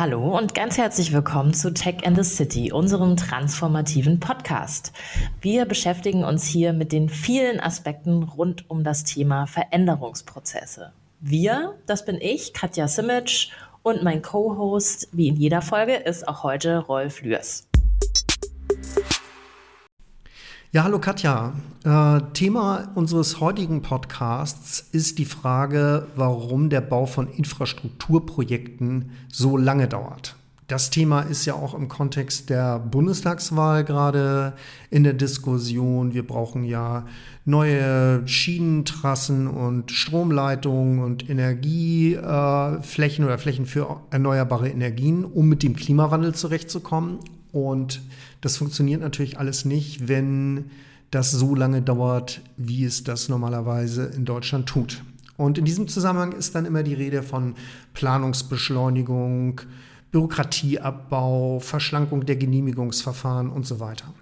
Hallo und ganz herzlich willkommen zu Tech and the City, unserem transformativen Podcast. Wir beschäftigen uns hier mit den vielen Aspekten rund um das Thema Veränderungsprozesse. Wir, das bin ich, Katja Simic, und mein Co-Host, wie in jeder Folge, ist auch heute Rolf Lührs. Ja, hallo Katja. Äh, Thema unseres heutigen Podcasts ist die Frage, warum der Bau von Infrastrukturprojekten so lange dauert. Das Thema ist ja auch im Kontext der Bundestagswahl gerade in der Diskussion. Wir brauchen ja neue Schienentrassen und Stromleitungen und Energieflächen äh, oder Flächen für erneuerbare Energien, um mit dem Klimawandel zurechtzukommen. Und das funktioniert natürlich alles nicht, wenn das so lange dauert, wie es das normalerweise in Deutschland tut. Und in diesem Zusammenhang ist dann immer die Rede von Planungsbeschleunigung, Bürokratieabbau, Verschlankung der Genehmigungsverfahren und so weiter.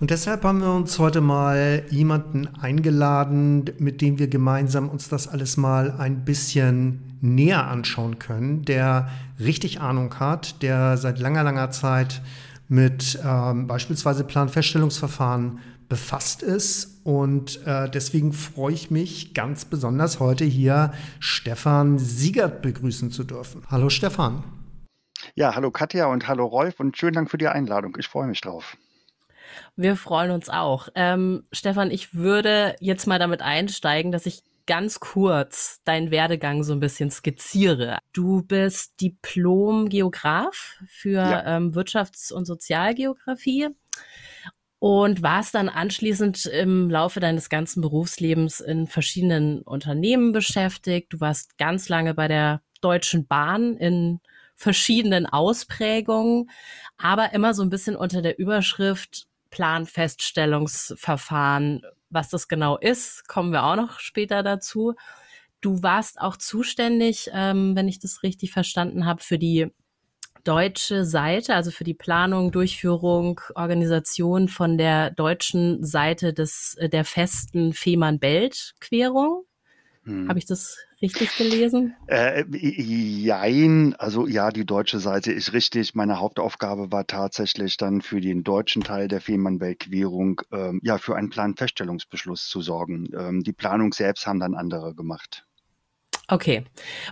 Und deshalb haben wir uns heute mal jemanden eingeladen, mit dem wir gemeinsam uns das alles mal ein bisschen näher anschauen können, der richtig Ahnung hat, der seit langer, langer Zeit mit ähm, beispielsweise Planfeststellungsverfahren befasst ist. Und äh, deswegen freue ich mich ganz besonders heute hier Stefan Siegert begrüßen zu dürfen. Hallo Stefan. Ja, hallo Katja und hallo Rolf und schönen Dank für die Einladung. Ich freue mich drauf. Wir freuen uns auch. Ähm, Stefan, ich würde jetzt mal damit einsteigen, dass ich ganz kurz deinen Werdegang so ein bisschen skizziere. Du bist Diplom-Geograf für ja. ähm, Wirtschafts- und Sozialgeografie und warst dann anschließend im Laufe deines ganzen Berufslebens in verschiedenen Unternehmen beschäftigt. Du warst ganz lange bei der Deutschen Bahn in verschiedenen Ausprägungen, aber immer so ein bisschen unter der Überschrift Planfeststellungsverfahren. Was das genau ist, kommen wir auch noch später dazu. Du warst auch zuständig, ähm, wenn ich das richtig verstanden habe, für die deutsche Seite, also für die Planung, Durchführung, Organisation von der deutschen Seite des der festen Fehmarn-Belt-Querung. Hm. Habe ich das richtig gelesen? Äh, jein, also ja, die deutsche Seite ist richtig. Meine Hauptaufgabe war tatsächlich dann für den deutschen Teil der Fehmarnbelt-Querung, ähm, ja, für einen Planfeststellungsbeschluss zu sorgen. Ähm, die Planung selbst haben dann andere gemacht. Okay,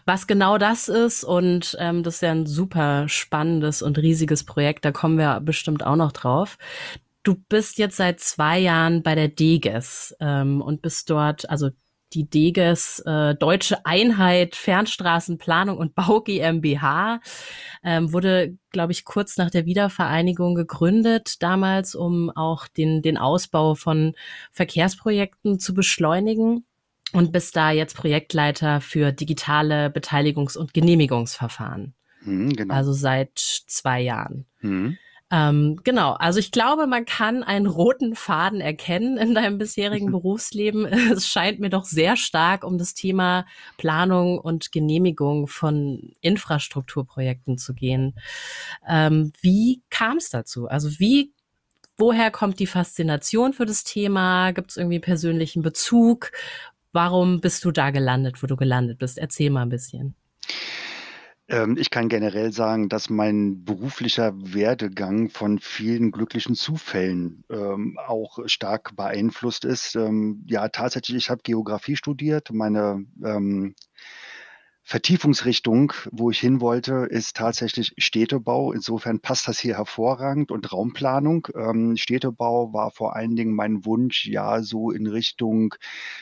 was genau das ist und ähm, das ist ja ein super spannendes und riesiges Projekt, da kommen wir bestimmt auch noch drauf. Du bist jetzt seit zwei Jahren bei der DEGES ähm, und bist dort, also die DEGES äh, Deutsche Einheit Fernstraßenplanung und Bau GmbH ähm, wurde, glaube ich, kurz nach der Wiedervereinigung gegründet, damals, um auch den, den Ausbau von Verkehrsprojekten zu beschleunigen und bist da jetzt Projektleiter für digitale Beteiligungs- und Genehmigungsverfahren. Mhm, genau. Also seit zwei Jahren. Mhm. Ähm, genau, also ich glaube, man kann einen roten Faden erkennen in deinem bisherigen Berufsleben. Es scheint mir doch sehr stark um das Thema Planung und Genehmigung von Infrastrukturprojekten zu gehen. Ähm, wie kam es dazu? Also wie woher kommt die Faszination für das Thema? Gibt es irgendwie persönlichen Bezug? Warum bist du da gelandet, wo du gelandet bist? Erzähl mal ein bisschen. Ähm, ich kann generell sagen, dass mein beruflicher Werdegang von vielen glücklichen Zufällen ähm, auch stark beeinflusst ist. Ähm, ja, tatsächlich, ich habe Geografie studiert. Meine ähm, Vertiefungsrichtung, wo ich hin wollte, ist tatsächlich Städtebau. Insofern passt das hier hervorragend und Raumplanung. Ähm, Städtebau war vor allen Dingen mein Wunsch, ja, so in Richtung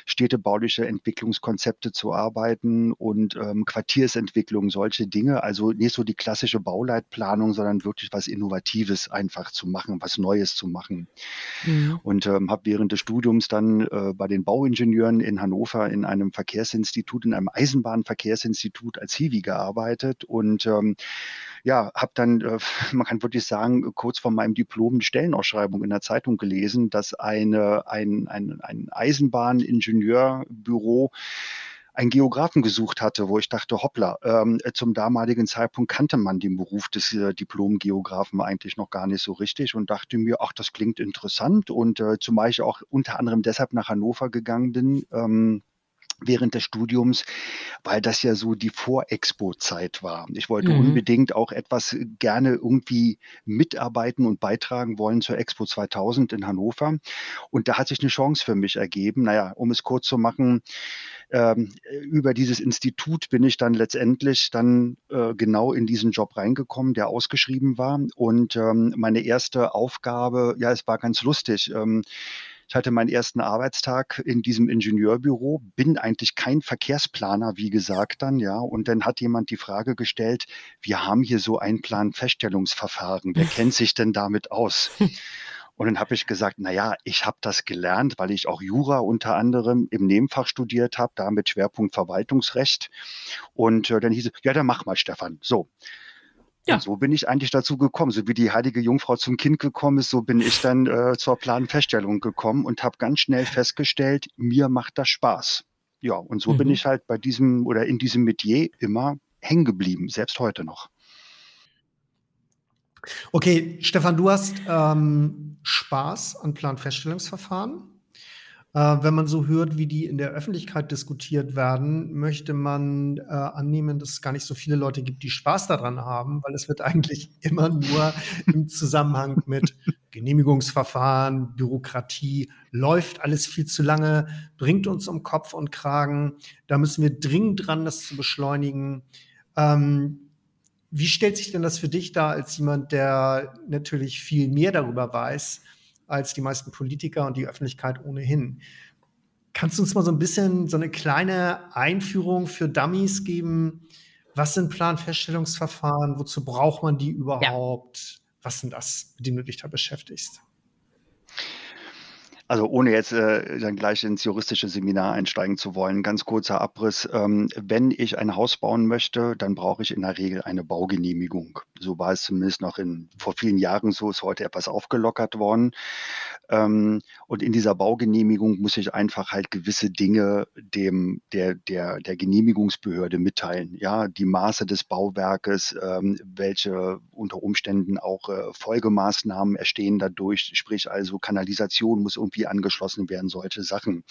städtebauliche Entwicklungskonzepte zu arbeiten und ähm, Quartiersentwicklung, solche Dinge. Also nicht so die klassische Bauleitplanung, sondern wirklich was Innovatives einfach zu machen, was Neues zu machen. Mhm. Und ähm, habe während des Studiums dann äh, bei den Bauingenieuren in Hannover in einem Verkehrsinstitut, in einem Eisenbahnverkehrsinstitut, Institut als Hiwi gearbeitet und ähm, ja, habe dann, äh, man kann wirklich sagen, kurz vor meinem Diplom eine Stellenausschreibung in der Zeitung gelesen, dass eine, ein, ein, ein Eisenbahningenieurбüro einen Geografen gesucht hatte, wo ich dachte, hoppla, ähm, zum damaligen Zeitpunkt kannte man den Beruf des äh, Diplom-Geografen eigentlich noch gar nicht so richtig und dachte mir, ach, das klingt interessant und äh, zumal ich auch unter anderem deshalb nach Hannover gegangen bin, ähm, während des Studiums, weil das ja so die Vor-Expo-Zeit war. Ich wollte mhm. unbedingt auch etwas gerne irgendwie mitarbeiten und beitragen wollen zur Expo 2000 in Hannover. Und da hat sich eine Chance für mich ergeben. Naja, um es kurz zu machen, ähm, über dieses Institut bin ich dann letztendlich dann äh, genau in diesen Job reingekommen, der ausgeschrieben war. Und ähm, meine erste Aufgabe, ja, es war ganz lustig. Ähm, ich hatte meinen ersten Arbeitstag in diesem Ingenieurbüro, bin eigentlich kein Verkehrsplaner, wie gesagt dann, ja. Und dann hat jemand die Frage gestellt, wir haben hier so ein Planfeststellungsverfahren. Wer kennt sich denn damit aus? Und dann habe ich gesagt, na ja, ich habe das gelernt, weil ich auch Jura unter anderem im Nebenfach studiert habe, da mit Schwerpunkt Verwaltungsrecht. Und äh, dann hieß es, ja, dann mach mal, Stefan. So. Ja. Und so bin ich eigentlich dazu gekommen. So wie die heilige Jungfrau zum Kind gekommen ist, so bin ich dann äh, zur Planfeststellung gekommen und habe ganz schnell festgestellt, mir macht das Spaß. Ja, und so mhm. bin ich halt bei diesem oder in diesem Metier immer hängen geblieben, selbst heute noch. Okay, Stefan, du hast ähm, Spaß an Planfeststellungsverfahren. Äh, wenn man so hört, wie die in der Öffentlichkeit diskutiert werden, möchte man äh, annehmen, dass es gar nicht so viele Leute gibt, die Spaß daran haben, weil es wird eigentlich immer nur im Zusammenhang mit Genehmigungsverfahren, Bürokratie, läuft alles viel zu lange, bringt uns um Kopf und Kragen. Da müssen wir dringend dran, das zu beschleunigen. Ähm, wie stellt sich denn das für dich dar als jemand, der natürlich viel mehr darüber weiß als die meisten Politiker und die Öffentlichkeit ohnehin? Kannst du uns mal so ein bisschen so eine kleine Einführung für Dummies geben? Was sind Planfeststellungsverfahren? Wozu braucht man die überhaupt? Ja. Was sind das, mit dem du dich da beschäftigst? Also ohne jetzt äh, dann gleich ins juristische Seminar einsteigen zu wollen, ganz kurzer Abriss. Ähm, wenn ich ein Haus bauen möchte, dann brauche ich in der Regel eine Baugenehmigung. So war es zumindest noch in, vor vielen Jahren so, ist heute etwas aufgelockert worden. Ähm, und in dieser Baugenehmigung muss ich einfach halt gewisse Dinge dem, der, der, der Genehmigungsbehörde mitteilen. Ja, die Maße des Bauwerkes, ähm, welche unter Umständen auch äh, Folgemaßnahmen erstehen dadurch, sprich also Kanalisation muss irgendwie angeschlossen werden, solche Sachen.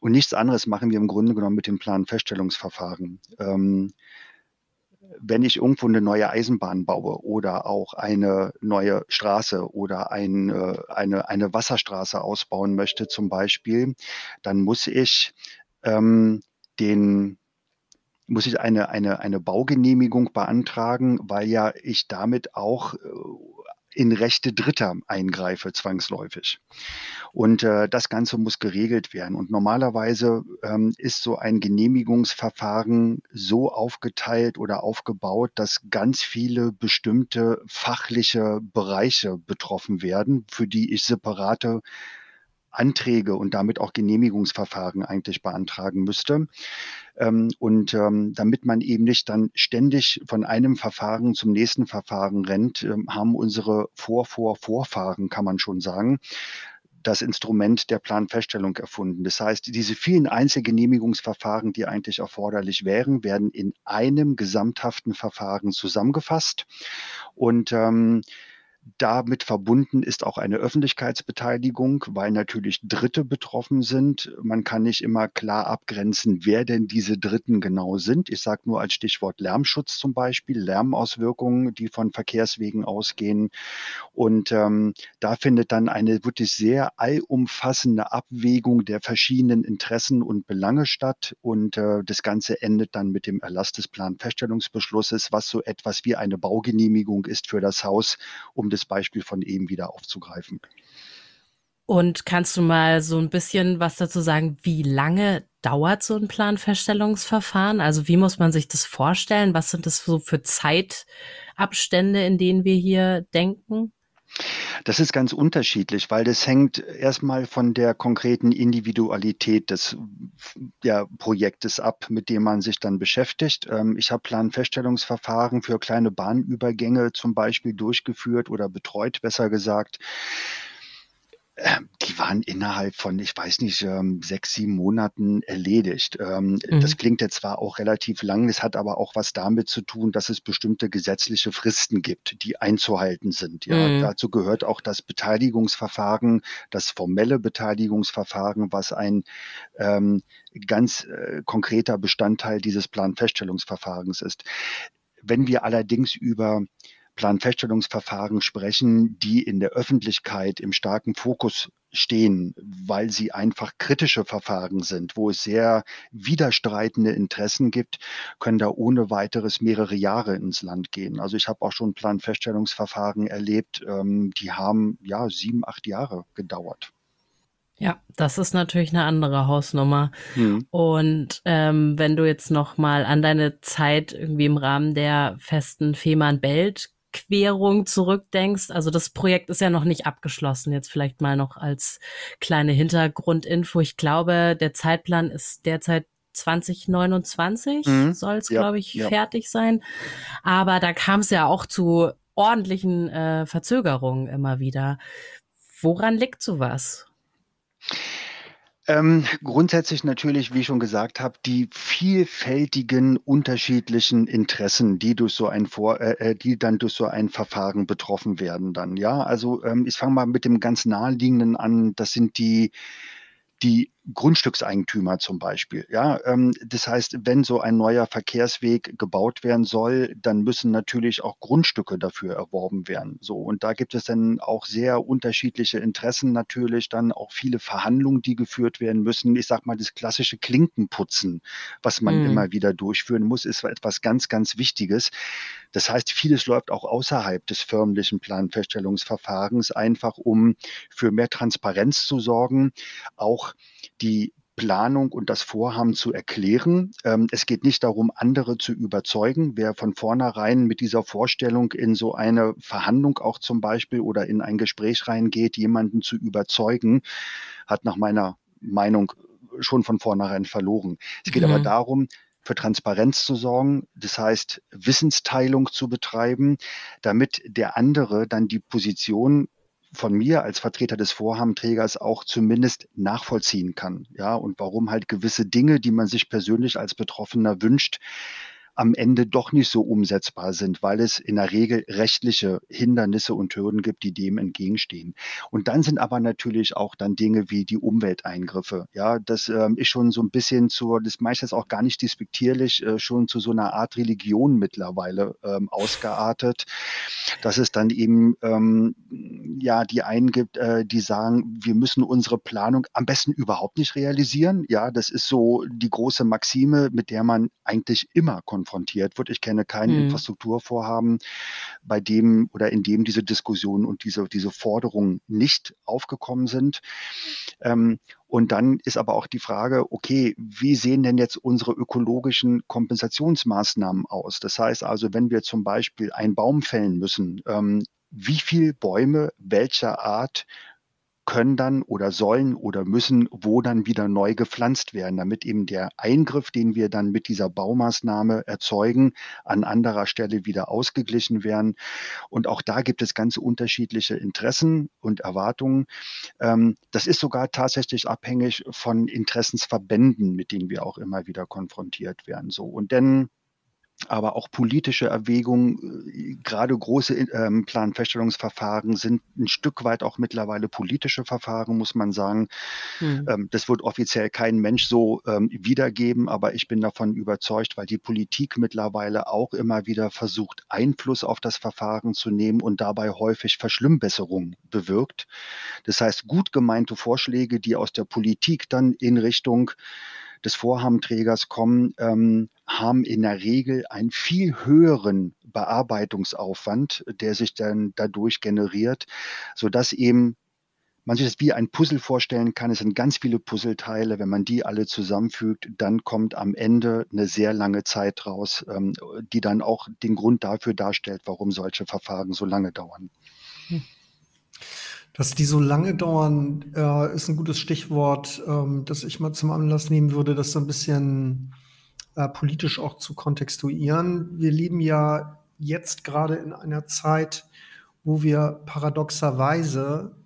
Und nichts anderes machen wir im Grunde genommen mit dem Planfeststellungsverfahren. Ähm, wenn ich irgendwo eine neue Eisenbahn baue oder auch eine neue Straße oder ein, äh, eine, eine Wasserstraße ausbauen möchte zum Beispiel, dann muss ich ähm, den muss ich eine, eine, eine Baugenehmigung beantragen, weil ja ich damit auch äh, in Rechte Dritter eingreife, zwangsläufig. Und äh, das Ganze muss geregelt werden. Und normalerweise ähm, ist so ein Genehmigungsverfahren so aufgeteilt oder aufgebaut, dass ganz viele bestimmte fachliche Bereiche betroffen werden, für die ich separate Anträge und damit auch Genehmigungsverfahren eigentlich beantragen müsste. Ähm, und ähm, damit man eben nicht dann ständig von einem Verfahren zum nächsten Verfahren rennt, ähm, haben unsere Vor-Vor-Vorfahren, kann man schon sagen, das Instrument der Planfeststellung erfunden. Das heißt, diese vielen Einzelgenehmigungsverfahren, die eigentlich erforderlich wären, werden in einem gesamthaften Verfahren zusammengefasst. Und ähm, damit verbunden ist auch eine Öffentlichkeitsbeteiligung, weil natürlich Dritte betroffen sind. Man kann nicht immer klar abgrenzen, wer denn diese Dritten genau sind. Ich sage nur als Stichwort Lärmschutz zum Beispiel, Lärmauswirkungen, die von Verkehrswegen ausgehen. Und ähm, da findet dann eine wirklich sehr allumfassende Abwägung der verschiedenen Interessen und Belange statt. Und äh, das Ganze endet dann mit dem Erlass des Planfeststellungsbeschlusses, was so etwas wie eine Baugenehmigung ist für das Haus, um das Beispiel von eben wieder aufzugreifen. Und kannst du mal so ein bisschen was dazu sagen, wie lange dauert so ein Planfeststellungsverfahren? Also wie muss man sich das vorstellen? Was sind das so für Zeitabstände, in denen wir hier denken? Das ist ganz unterschiedlich, weil das hängt erstmal von der konkreten Individualität des ja, Projektes ab, mit dem man sich dann beschäftigt. Ähm, ich habe Planfeststellungsverfahren für kleine Bahnübergänge zum Beispiel durchgeführt oder betreut, besser gesagt die waren innerhalb von, ich weiß nicht, ähm, sechs, sieben Monaten erledigt. Ähm, mhm. Das klingt jetzt zwar auch relativ lang, es hat aber auch was damit zu tun, dass es bestimmte gesetzliche Fristen gibt, die einzuhalten sind. Ja, mhm. dazu gehört auch das Beteiligungsverfahren, das formelle Beteiligungsverfahren, was ein ähm, ganz äh, konkreter Bestandteil dieses Planfeststellungsverfahrens ist. Wenn wir allerdings über Planfeststellungsverfahren sprechen, die in der Öffentlichkeit im starken Fokus stehen, weil sie einfach kritische Verfahren sind, wo es sehr widerstreitende Interessen gibt, können da ohne weiteres mehrere Jahre ins Land gehen. Also ich habe auch schon Planfeststellungsverfahren erlebt, ähm, die haben ja sieben, acht Jahre gedauert. Ja, das ist natürlich eine andere Hausnummer. Mhm. Und ähm, wenn du jetzt noch mal an deine Zeit irgendwie im Rahmen der festen Fehmarn-Belt Querung zurückdenkst, also das Projekt ist ja noch nicht abgeschlossen, jetzt vielleicht mal noch als kleine Hintergrundinfo. Ich glaube, der Zeitplan ist derzeit 2029 mhm. soll es, ja, glaube ich, ja. fertig sein. Aber da kam es ja auch zu ordentlichen äh, Verzögerungen immer wieder. Woran liegt sowas? Ähm, grundsätzlich natürlich, wie ich schon gesagt habe, die vielfältigen unterschiedlichen Interessen, die durch so ein Vor äh, äh, die dann durch so ein Verfahren betroffen werden dann. Ja, also ähm, ich fange mal mit dem ganz naheliegenden an. Das sind die die Grundstückseigentümer zum Beispiel. Ja, ähm, das heißt, wenn so ein neuer Verkehrsweg gebaut werden soll, dann müssen natürlich auch Grundstücke dafür erworben werden. So und da gibt es dann auch sehr unterschiedliche Interessen natürlich, dann auch viele Verhandlungen, die geführt werden müssen. Ich sag mal, das klassische Klinkenputzen, was man mhm. immer wieder durchführen muss, ist etwas ganz, ganz Wichtiges. Das heißt, vieles läuft auch außerhalb des förmlichen Planfeststellungsverfahrens, einfach um für mehr Transparenz zu sorgen, auch die Planung und das Vorhaben zu erklären. Ähm, es geht nicht darum, andere zu überzeugen. Wer von vornherein mit dieser Vorstellung in so eine Verhandlung auch zum Beispiel oder in ein Gespräch reingeht, jemanden zu überzeugen, hat nach meiner Meinung schon von vornherein verloren. Es geht mhm. aber darum, für Transparenz zu sorgen, das heißt Wissensteilung zu betreiben, damit der andere dann die Position von mir als Vertreter des Vorhabenträgers auch zumindest nachvollziehen kann. Ja, und warum halt gewisse Dinge, die man sich persönlich als Betroffener wünscht, am Ende doch nicht so umsetzbar sind, weil es in der Regel rechtliche Hindernisse und Hürden gibt, die dem entgegenstehen. Und dann sind aber natürlich auch dann Dinge wie die Umwelteingriffe. Ja, das ähm, ist schon so ein bisschen zu, das meistens auch gar nicht despektierlich, äh, schon zu so einer Art Religion mittlerweile ähm, ausgeartet, dass es dann eben ähm, ja die einen gibt, äh, die sagen, wir müssen unsere Planung am besten überhaupt nicht realisieren. Ja, das ist so die große Maxime, mit der man eigentlich immer konfrontiert konfrontiert wird. Ich kenne kein mhm. Infrastrukturvorhaben, bei dem oder in dem diese Diskussionen und diese, diese Forderungen nicht aufgekommen sind. Ähm, und dann ist aber auch die Frage, okay, wie sehen denn jetzt unsere ökologischen Kompensationsmaßnahmen aus? Das heißt also, wenn wir zum Beispiel einen Baum fällen müssen, ähm, wie viele Bäume welcher Art können dann oder sollen oder müssen wo dann wieder neu gepflanzt werden, damit eben der Eingriff, den wir dann mit dieser Baumaßnahme erzeugen, an anderer Stelle wieder ausgeglichen werden. Und auch da gibt es ganz unterschiedliche Interessen und Erwartungen. Ähm, das ist sogar tatsächlich abhängig von Interessensverbänden, mit denen wir auch immer wieder konfrontiert werden. So. Und denn aber auch politische Erwägungen, äh, gerade große ähm, Planfeststellungsverfahren sind ein Stück weit auch mittlerweile politische Verfahren, muss man sagen. Mhm. Ähm, das wird offiziell kein Mensch so ähm, wiedergeben, aber ich bin davon überzeugt, weil die Politik mittlerweile auch immer wieder versucht, Einfluss auf das Verfahren zu nehmen und dabei häufig Verschlimmbesserungen bewirkt. Das heißt, gut gemeinte Vorschläge, die aus der Politik dann in Richtung des Vorhabenträgers kommen, ähm, haben in der Regel einen viel höheren Bearbeitungsaufwand, der sich dann dadurch generiert, sodass eben man sich das wie ein Puzzle vorstellen kann. Es sind ganz viele Puzzleteile. Wenn man die alle zusammenfügt, dann kommt am Ende eine sehr lange Zeit raus, ähm, die dann auch den Grund dafür darstellt, warum solche Verfahren so lange dauern. Hm. Dass die so lange dauern, äh, ist ein gutes Stichwort, ähm, das ich mal zum Anlass nehmen würde, das so ein bisschen äh, politisch auch zu kontextuieren. Wir leben ja jetzt gerade in einer Zeit, wo wir paradoxerweise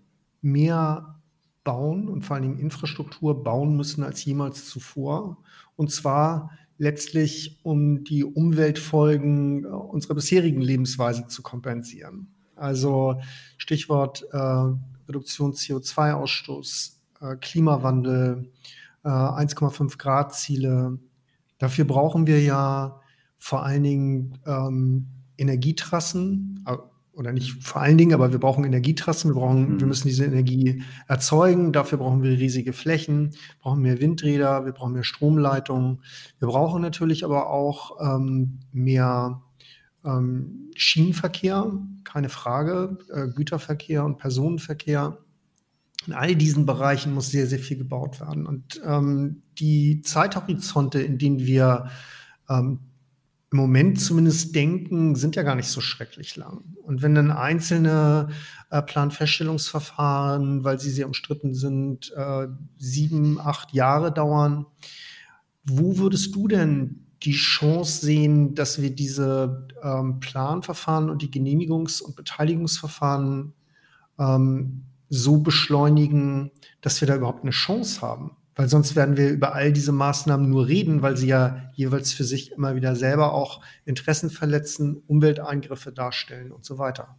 mehr bauen und vor allen Dingen Infrastruktur bauen müssen als jemals zuvor. Und zwar letztlich, um die Umweltfolgen äh, unserer bisherigen Lebensweise zu kompensieren. Also Stichwort äh, Reduktion CO2-Ausstoß, äh, Klimawandel, äh, 1,5 Grad Ziele. Dafür brauchen wir ja vor allen Dingen ähm, Energietrassen, oder nicht vor allen Dingen, aber wir brauchen Energietrassen, wir brauchen, mhm. wir müssen diese Energie erzeugen, dafür brauchen wir riesige Flächen, brauchen mehr Windräder, wir brauchen mehr Stromleitungen. Wir brauchen natürlich aber auch ähm, mehr ähm, Schienenverkehr, keine Frage, äh, Güterverkehr und Personenverkehr. In all diesen Bereichen muss sehr, sehr viel gebaut werden. Und ähm, die Zeithorizonte, in denen wir ähm, im Moment zumindest denken, sind ja gar nicht so schrecklich lang. Und wenn dann einzelne äh, Planfeststellungsverfahren, weil sie sehr umstritten sind, äh, sieben, acht Jahre dauern, wo würdest du denn die Chance sehen, dass wir diese ähm, Planverfahren und die Genehmigungs- und Beteiligungsverfahren ähm, so beschleunigen, dass wir da überhaupt eine Chance haben? Weil sonst werden wir über all diese Maßnahmen nur reden, weil sie ja jeweils für sich immer wieder selber auch Interessen verletzen, Umwelteingriffe darstellen und so weiter.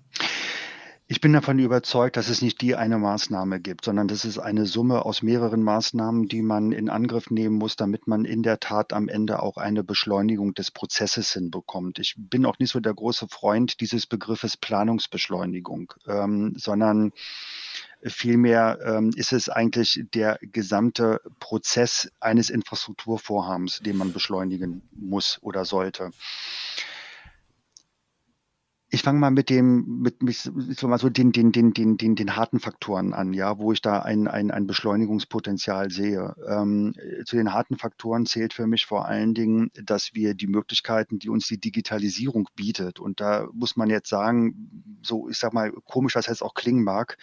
Ich bin davon überzeugt, dass es nicht die eine Maßnahme gibt, sondern das ist eine Summe aus mehreren Maßnahmen, die man in Angriff nehmen muss, damit man in der Tat am Ende auch eine Beschleunigung des Prozesses hinbekommt. Ich bin auch nicht so der große Freund dieses Begriffes Planungsbeschleunigung, ähm, sondern Vielmehr ähm, ist es eigentlich der gesamte Prozess eines Infrastrukturvorhabens, den man beschleunigen muss oder sollte. Ich fange mal mit dem, mit, mit mal so den, den, den, den, den, den harten Faktoren an, ja, wo ich da ein, ein, ein Beschleunigungspotenzial sehe. Ähm, zu den harten Faktoren zählt für mich vor allen Dingen, dass wir die Möglichkeiten, die uns die Digitalisierung bietet, und da muss man jetzt sagen, so, ich sag mal, komisch, dass es auch klingen mag,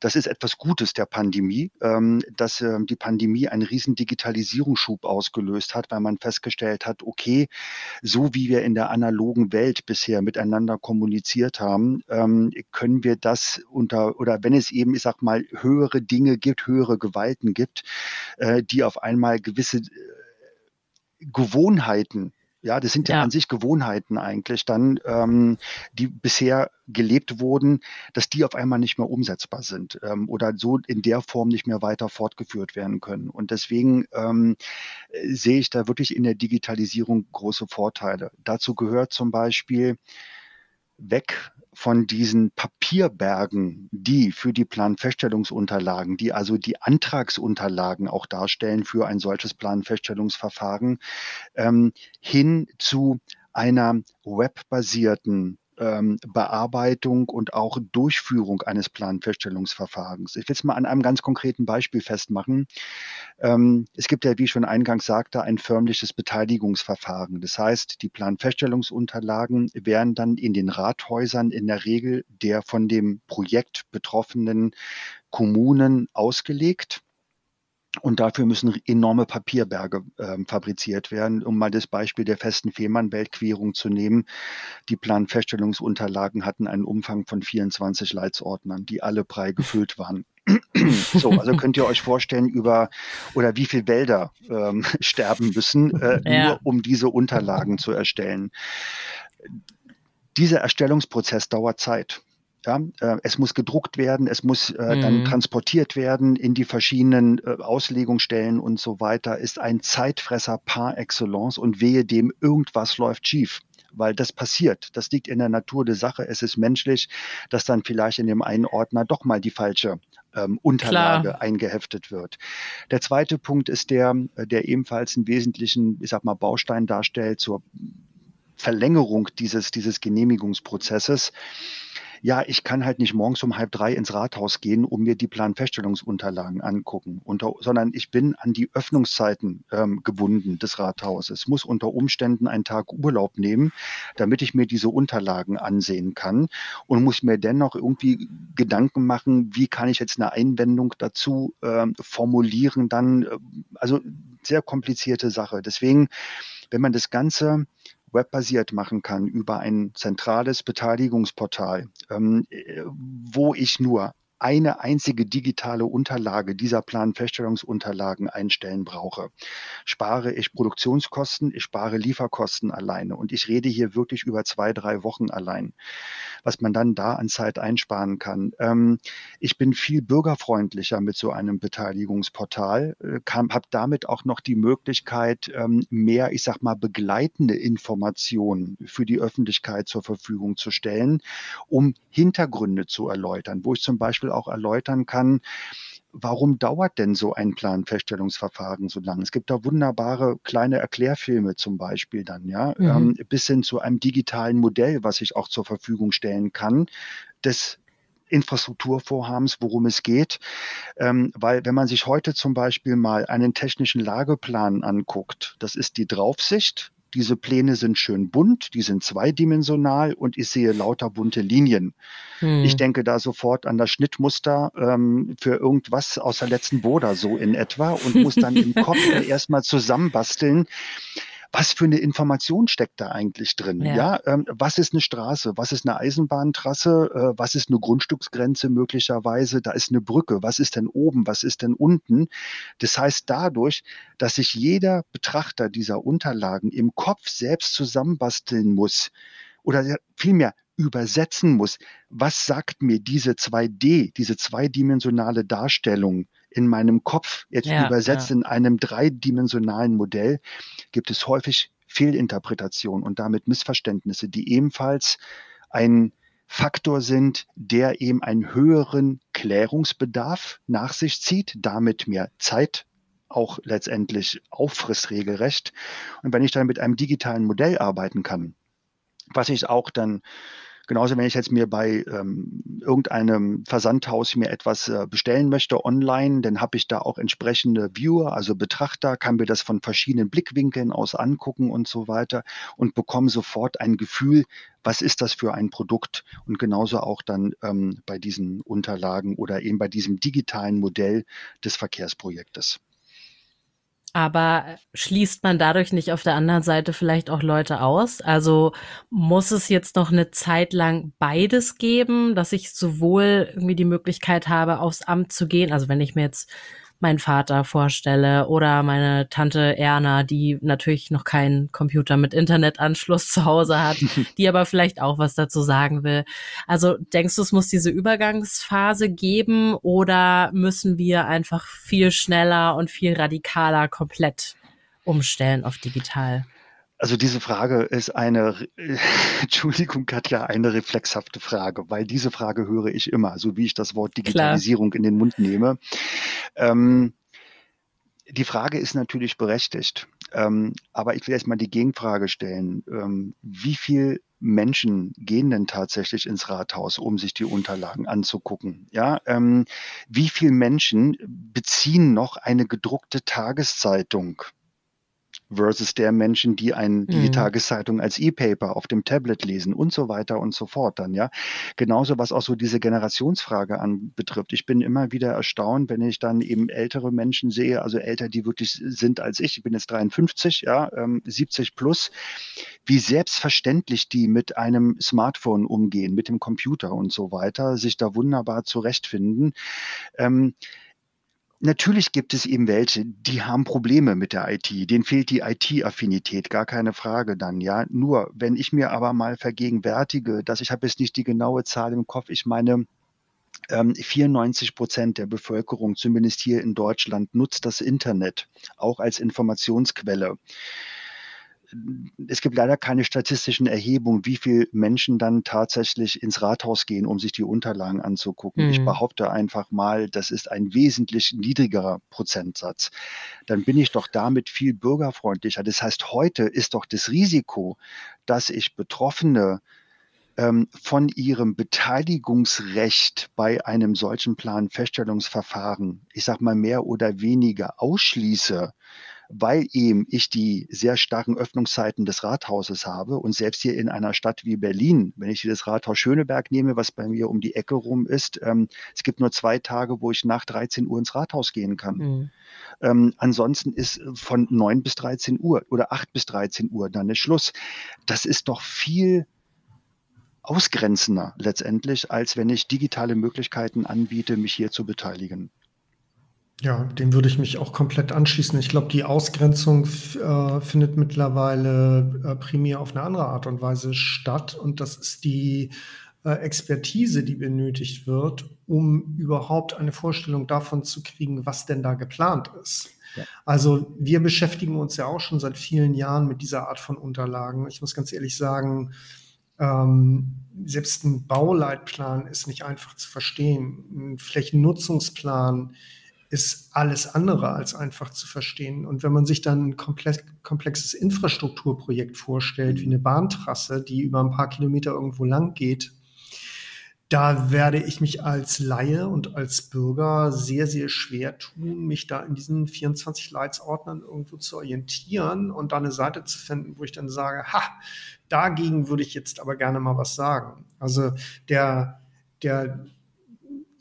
das ist etwas Gutes der Pandemie, ähm, dass ähm, die Pandemie einen riesen Digitalisierungsschub ausgelöst hat, weil man festgestellt hat, okay, so wie wir in der analogen Welt bisher miteinander kommunizieren, kommuniziert haben, ähm, können wir das unter, oder wenn es eben, ich sag mal, höhere Dinge gibt, höhere Gewalten gibt, äh, die auf einmal gewisse äh, Gewohnheiten ja, das sind ja, ja, an sich Gewohnheiten eigentlich dann, ähm, die bisher gelebt wurden, dass die auf einmal nicht mehr umsetzbar sind ähm, oder so in der Form nicht mehr weiter fortgeführt werden können. Und deswegen ähm, sehe ich da wirklich in der Digitalisierung große Vorteile. Dazu gehört zum Beispiel, weg von diesen Papierbergen, die für die Planfeststellungsunterlagen, die also die Antragsunterlagen auch darstellen für ein solches Planfeststellungsverfahren, ähm, hin zu einer webbasierten ähm, Bearbeitung und auch Durchführung eines Planfeststellungsverfahrens. Ich will es mal an einem ganz konkreten Beispiel festmachen. Ähm, es gibt ja, wie ich schon eingangs sagte, ein förmliches Beteiligungsverfahren. Das heißt, die Planfeststellungsunterlagen werden dann in den Rathäusern in der Regel der von dem Projekt betroffenen Kommunen ausgelegt und dafür müssen enorme Papierberge äh, fabriziert werden. Um mal das Beispiel der festen Fehmarn-Weltquerung zu nehmen. Die Planfeststellungsunterlagen hatten einen Umfang von 24 Leitsordnern, die alle prall gefüllt waren. so, also könnt ihr euch vorstellen, über oder wie viele Wälder ähm, sterben müssen, äh, ja. nur um diese Unterlagen zu erstellen. Dieser Erstellungsprozess dauert Zeit. Ja, äh, es muss gedruckt werden, es muss äh, mhm. dann transportiert werden in die verschiedenen äh, Auslegungsstellen und so weiter, ist ein Zeitfresser par excellence und wehe dem, irgendwas läuft schief weil das passiert. Das liegt in der Natur der Sache. Es ist menschlich, dass dann vielleicht in dem einen Ordner doch mal die falsche ähm, Unterlage Klar. eingeheftet wird. Der zweite Punkt ist der, äh, der ebenfalls einen wesentlichen, ich sag mal, Baustein darstellt zur Verlängerung dieses, dieses Genehmigungsprozesses ja, ich kann halt nicht morgens um halb drei ins Rathaus gehen, um mir die Planfeststellungsunterlagen angucken, unter, sondern ich bin an die Öffnungszeiten ähm, gebunden des Rathauses, muss unter Umständen einen Tag Urlaub nehmen, damit ich mir diese Unterlagen ansehen kann und muss mir dennoch irgendwie Gedanken machen, wie kann ich jetzt eine Einwendung dazu äh, formulieren, dann, äh, also sehr komplizierte Sache. Deswegen, wenn man das Ganze webbasiert machen kann über ein zentrales Beteiligungsportal, ähm, wo ich nur eine einzige digitale Unterlage dieser Planfeststellungsunterlagen einstellen brauche, spare ich Produktionskosten, ich spare Lieferkosten alleine. Und ich rede hier wirklich über zwei, drei Wochen allein, was man dann da an Zeit einsparen kann. Ähm, ich bin viel bürgerfreundlicher mit so einem Beteiligungsportal, äh, habe damit auch noch die Möglichkeit, ähm, mehr, ich sag mal, begleitende Informationen für die Öffentlichkeit zur Verfügung zu stellen, um Hintergründe zu erläutern, wo ich zum Beispiel auch erläutern kann, warum dauert denn so ein Planfeststellungsverfahren so lange? Es gibt da wunderbare kleine Erklärfilme zum Beispiel dann, ja, mhm. ähm, bis hin zu einem digitalen Modell, was ich auch zur Verfügung stellen kann, des Infrastrukturvorhabens, worum es geht. Ähm, weil wenn man sich heute zum Beispiel mal einen technischen Lageplan anguckt, das ist die Draufsicht, diese Pläne sind schön bunt, die sind zweidimensional und ich sehe lauter bunte Linien. Hm. Ich denke da sofort an das Schnittmuster ähm, für irgendwas aus der letzten Boda so in etwa und muss dann im Kopf erstmal zusammenbasteln was für eine Information steckt da eigentlich drin? Ja, ja ähm, was ist eine Straße? Was ist eine Eisenbahntrasse? Äh, was ist eine Grundstücksgrenze möglicherweise? Da ist eine Brücke. Was ist denn oben? Was ist denn unten? Das heißt dadurch, dass sich jeder Betrachter dieser Unterlagen im Kopf selbst zusammenbasteln muss oder vielmehr übersetzen muss. Was sagt mir diese 2D, diese zweidimensionale Darstellung in meinem Kopf jetzt ja, übersetzt ja. in einem dreidimensionalen Modell, gibt es häufig Fehlinterpretationen und damit Missverständnisse, die ebenfalls ein Faktor sind, der eben einen höheren Klärungsbedarf nach sich zieht, damit mehr Zeit auch letztendlich auffrisst regelrecht. Und wenn ich dann mit einem digitalen Modell arbeiten kann, was ich auch dann Genauso, wenn ich jetzt mir bei ähm, irgendeinem Versandhaus mir etwas äh, bestellen möchte online, dann habe ich da auch entsprechende Viewer, also Betrachter, kann mir das von verschiedenen Blickwinkeln aus angucken und so weiter und bekomme sofort ein Gefühl, was ist das für ein Produkt und genauso auch dann ähm, bei diesen Unterlagen oder eben bei diesem digitalen Modell des Verkehrsprojektes. Aber schließt man dadurch nicht auf der anderen Seite vielleicht auch Leute aus? Also muss es jetzt noch eine Zeit lang beides geben, dass ich sowohl irgendwie die Möglichkeit habe, aufs Amt zu gehen? Also wenn ich mir jetzt meinen Vater vorstelle oder meine Tante Erna, die natürlich noch keinen Computer mit Internetanschluss zu Hause hat, die aber vielleicht auch was dazu sagen will. Also denkst du, es muss diese Übergangsphase geben oder müssen wir einfach viel schneller und viel radikaler komplett umstellen auf digital? Also diese Frage ist eine, Entschuldigung Katja, eine reflexhafte Frage, weil diese Frage höre ich immer, so wie ich das Wort Digitalisierung Klar. in den Mund nehme. Ähm, die Frage ist natürlich berechtigt, ähm, aber ich will jetzt mal die Gegenfrage stellen. Ähm, wie viel Menschen gehen denn tatsächlich ins Rathaus, um sich die Unterlagen anzugucken? Ja, ähm, wie viele Menschen beziehen noch eine gedruckte Tageszeitung? Versus der Menschen, die, ein, die, mhm. Tageszeitung als E-Paper auf dem Tablet lesen und so weiter und so fort dann, ja. Genauso was auch so diese Generationsfrage anbetrifft. Ich bin immer wieder erstaunt, wenn ich dann eben ältere Menschen sehe, also älter, die wirklich sind als ich, ich bin jetzt 53, ja, ähm, 70 plus, wie selbstverständlich die mit einem Smartphone umgehen, mit dem Computer und so weiter, sich da wunderbar zurechtfinden. Ähm, Natürlich gibt es eben welche, die haben Probleme mit der IT. Denen fehlt die IT-Affinität, gar keine Frage dann, ja. Nur, wenn ich mir aber mal vergegenwärtige, dass ich habe jetzt nicht die genaue Zahl im Kopf, ich meine, 94 ähm, Prozent der Bevölkerung, zumindest hier in Deutschland, nutzt das Internet auch als Informationsquelle es gibt leider keine statistischen Erhebungen, wie viele Menschen dann tatsächlich ins Rathaus gehen, um sich die Unterlagen anzugucken. Mhm. Ich behaupte einfach mal, das ist ein wesentlich niedrigerer Prozentsatz. Dann bin ich doch damit viel bürgerfreundlicher. Das heißt, heute ist doch das Risiko, dass ich Betroffene ähm, von ihrem Beteiligungsrecht bei einem solchen Planfeststellungsverfahren, ich sag mal mehr oder weniger ausschließe, weil eben ich die sehr starken Öffnungszeiten des Rathauses habe und selbst hier in einer Stadt wie Berlin, wenn ich hier das Rathaus Schöneberg nehme, was bei mir um die Ecke rum ist, ähm, es gibt nur zwei Tage, wo ich nach 13 Uhr ins Rathaus gehen kann. Mhm. Ähm, ansonsten ist von 9 bis 13 Uhr oder 8 bis 13 Uhr dann ist Schluss. Das ist doch viel ausgrenzender letztendlich, als wenn ich digitale Möglichkeiten anbiete, mich hier zu beteiligen. Ja, dem würde ich mich auch komplett anschließen. Ich glaube, die Ausgrenzung äh, findet mittlerweile äh, primär auf eine andere Art und Weise statt. Und das ist die äh, Expertise, die benötigt wird, um überhaupt eine Vorstellung davon zu kriegen, was denn da geplant ist. Ja. Also wir beschäftigen uns ja auch schon seit vielen Jahren mit dieser Art von Unterlagen. Ich muss ganz ehrlich sagen, ähm, selbst ein Bauleitplan ist nicht einfach zu verstehen. Ein Flächennutzungsplan ist alles andere als einfach zu verstehen. Und wenn man sich dann ein komplexes Infrastrukturprojekt vorstellt, wie eine Bahntrasse, die über ein paar Kilometer irgendwo lang geht, da werde ich mich als Laie und als Bürger sehr, sehr schwer tun, mich da in diesen 24 Leitsordnern irgendwo zu orientieren und da eine Seite zu finden, wo ich dann sage, ha, dagegen würde ich jetzt aber gerne mal was sagen. Also der, der,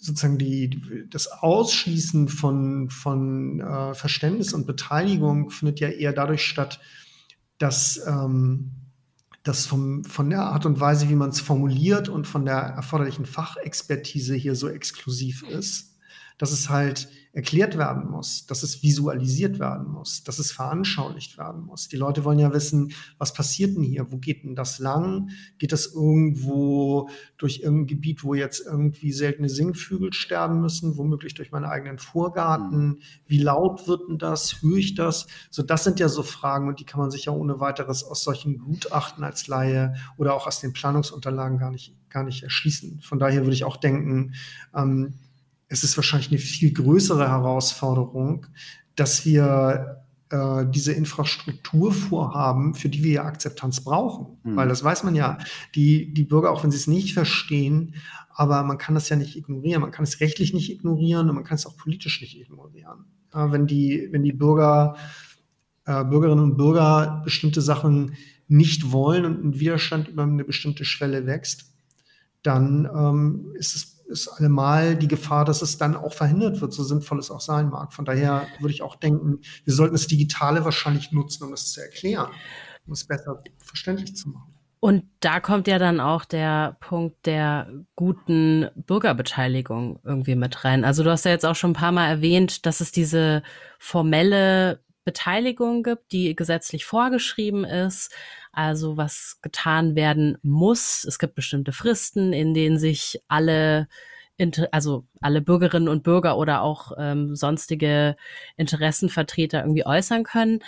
sozusagen die, das Ausschließen von, von äh, Verständnis und Beteiligung findet ja eher dadurch statt, dass ähm, das von der Art und Weise, wie man es formuliert und von der erforderlichen Fachexpertise hier so exklusiv ist, dass es halt erklärt werden muss, dass es visualisiert werden muss, dass es veranschaulicht werden muss. Die Leute wollen ja wissen, was passiert denn hier? Wo geht denn das lang? Geht das irgendwo durch irgendein Gebiet, wo jetzt irgendwie seltene Singvögel sterben müssen, womöglich durch meinen eigenen Vorgarten? Wie laut wird denn das? Höre ich das? So, das sind ja so Fragen und die kann man sich ja ohne weiteres aus solchen Gutachten als Laie oder auch aus den Planungsunterlagen gar nicht, gar nicht erschließen. Von daher würde ich auch denken, ähm, es ist wahrscheinlich eine viel größere Herausforderung, dass wir äh, diese Infrastruktur vorhaben, für die wir ja Akzeptanz brauchen. Mhm. Weil das weiß man ja, die, die Bürger, auch wenn sie es nicht verstehen, aber man kann das ja nicht ignorieren. Man kann es rechtlich nicht ignorieren und man kann es auch politisch nicht ignorieren. Ja, wenn, die, wenn die Bürger, äh, Bürgerinnen und Bürger bestimmte Sachen nicht wollen und ein Widerstand über eine bestimmte Schwelle wächst, dann ähm, ist es ist allemal die Gefahr, dass es dann auch verhindert wird, so sinnvoll es auch sein mag. Von daher würde ich auch denken, wir sollten das Digitale wahrscheinlich nutzen, um es zu erklären, um es besser verständlich zu machen. Und da kommt ja dann auch der Punkt der guten Bürgerbeteiligung irgendwie mit rein. Also du hast ja jetzt auch schon ein paar Mal erwähnt, dass es diese formelle Beteiligung gibt, die gesetzlich vorgeschrieben ist, also was getan werden muss. Es gibt bestimmte Fristen, in denen sich alle also alle Bürgerinnen und Bürger oder auch ähm, sonstige Interessenvertreter irgendwie äußern können.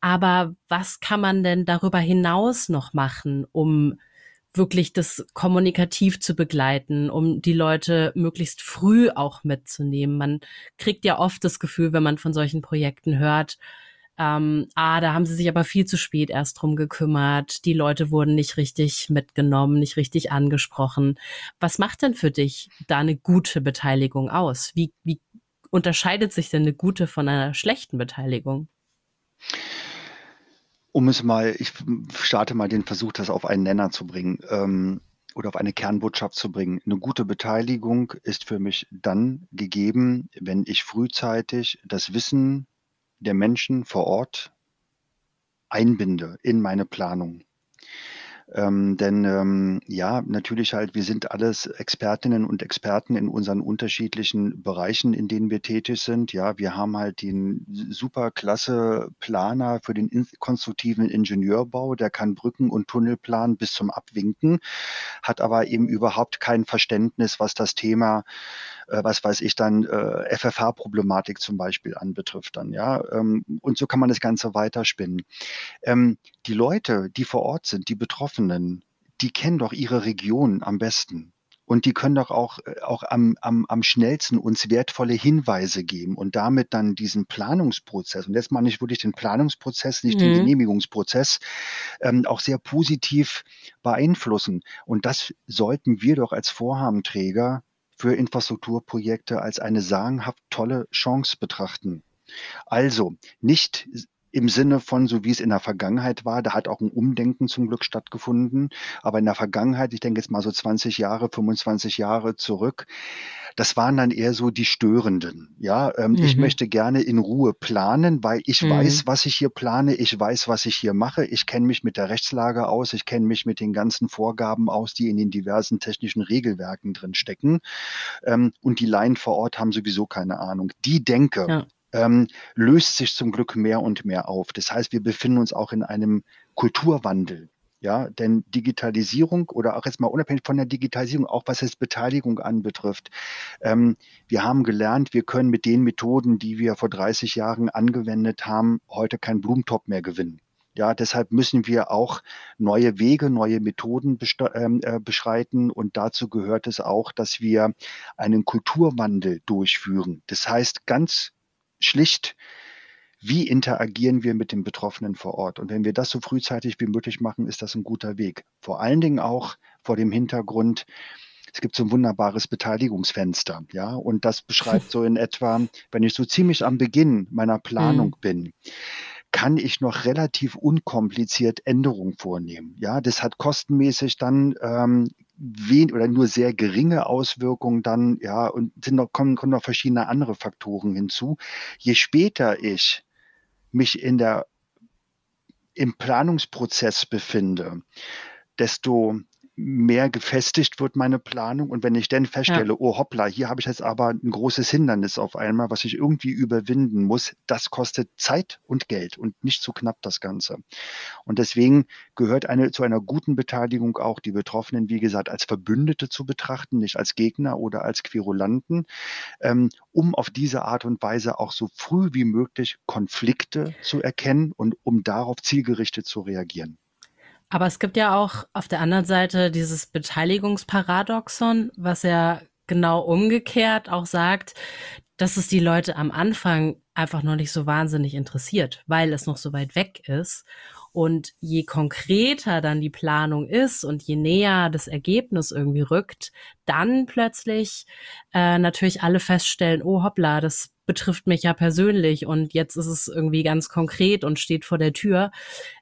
Aber was kann man denn darüber hinaus noch machen, um wirklich das kommunikativ zu begleiten, um die Leute möglichst früh auch mitzunehmen. Man kriegt ja oft das Gefühl, wenn man von solchen Projekten hört, ähm, ah, da haben sie sich aber viel zu spät erst drum gekümmert. Die Leute wurden nicht richtig mitgenommen, nicht richtig angesprochen. Was macht denn für dich da eine gute Beteiligung aus? Wie, wie unterscheidet sich denn eine gute von einer schlechten Beteiligung? Um es mal, ich starte mal den Versuch, das auf einen Nenner zu bringen. Ähm, oder auf eine Kernbotschaft zu bringen. Eine gute Beteiligung ist für mich dann gegeben, wenn ich frühzeitig das Wissen der Menschen vor Ort einbinde in meine Planung. Ähm, denn ähm, ja, natürlich halt, wir sind alles Expertinnen und Experten in unseren unterschiedlichen Bereichen, in denen wir tätig sind. Ja, wir haben halt den super klasse Planer für den konstruktiven Ingenieurbau, der kann Brücken und Tunnel planen bis zum Abwinken, hat aber eben überhaupt kein Verständnis, was das Thema äh, was weiß ich dann, äh, FFH-Problematik zum Beispiel anbetrifft dann, ja. Ähm, und so kann man das Ganze weiterspinnen. Ähm, die Leute, die vor Ort sind, die Betroffenen, die kennen doch ihre Region am besten. Und die können doch auch, äh, auch am, am, am schnellsten uns wertvolle Hinweise geben und damit dann diesen Planungsprozess, und jetzt meine ich wirklich den Planungsprozess, nicht mhm. den Genehmigungsprozess, ähm, auch sehr positiv beeinflussen. Und das sollten wir doch als Vorhabenträger für Infrastrukturprojekte als eine sagenhaft tolle Chance betrachten. Also nicht im Sinne von, so wie es in der Vergangenheit war, da hat auch ein Umdenken zum Glück stattgefunden. Aber in der Vergangenheit, ich denke jetzt mal so 20 Jahre, 25 Jahre zurück, das waren dann eher so die Störenden. Ja, ähm, mhm. ich möchte gerne in Ruhe planen, weil ich mhm. weiß, was ich hier plane, ich weiß, was ich hier mache, ich kenne mich mit der Rechtslage aus, ich kenne mich mit den ganzen Vorgaben aus, die in den diversen technischen Regelwerken drin stecken. Ähm, und die Laien vor Ort haben sowieso keine Ahnung. Die Denke, ja ähm, löst sich zum Glück mehr und mehr auf. Das heißt, wir befinden uns auch in einem Kulturwandel. Ja, denn Digitalisierung oder auch jetzt mal unabhängig von der Digitalisierung, auch was es Beteiligung anbetrifft, ähm, wir haben gelernt, wir können mit den Methoden, die wir vor 30 Jahren angewendet haben, heute keinen Blumentop mehr gewinnen. Ja, deshalb müssen wir auch neue Wege, neue Methoden ähm, äh, beschreiten. Und dazu gehört es auch, dass wir einen Kulturwandel durchführen. Das heißt, ganz schlicht, wie interagieren wir mit den Betroffenen vor Ort? Und wenn wir das so frühzeitig wie möglich machen, ist das ein guter Weg. Vor allen Dingen auch vor dem Hintergrund, es gibt so ein wunderbares Beteiligungsfenster, ja, und das beschreibt so in etwa, wenn ich so ziemlich am Beginn meiner Planung mhm. bin, kann ich noch relativ unkompliziert Änderungen vornehmen. Ja, das hat kostenmäßig dann ähm, wen oder nur sehr geringe Auswirkungen dann, ja, und sind noch, kommen, kommen noch verschiedene andere Faktoren hinzu. Je später ich mich in der, im Planungsprozess befinde, desto mehr gefestigt wird meine Planung. Und wenn ich dann feststelle, ja. oh hoppla, hier habe ich jetzt aber ein großes Hindernis auf einmal, was ich irgendwie überwinden muss, das kostet Zeit und Geld und nicht zu knapp das Ganze. Und deswegen gehört eine, zu einer guten Beteiligung auch die Betroffenen, wie gesagt, als Verbündete zu betrachten, nicht als Gegner oder als Querulanten, ähm, um auf diese Art und Weise auch so früh wie möglich Konflikte zu erkennen und um darauf zielgerichtet zu reagieren. Aber es gibt ja auch auf der anderen Seite dieses Beteiligungsparadoxon, was ja genau umgekehrt auch sagt, dass es die Leute am Anfang einfach noch nicht so wahnsinnig interessiert, weil es noch so weit weg ist. Und je konkreter dann die Planung ist und je näher das Ergebnis irgendwie rückt, dann plötzlich äh, natürlich alle feststellen, oh hoppla, das betrifft mich ja persönlich und jetzt ist es irgendwie ganz konkret und steht vor der Tür.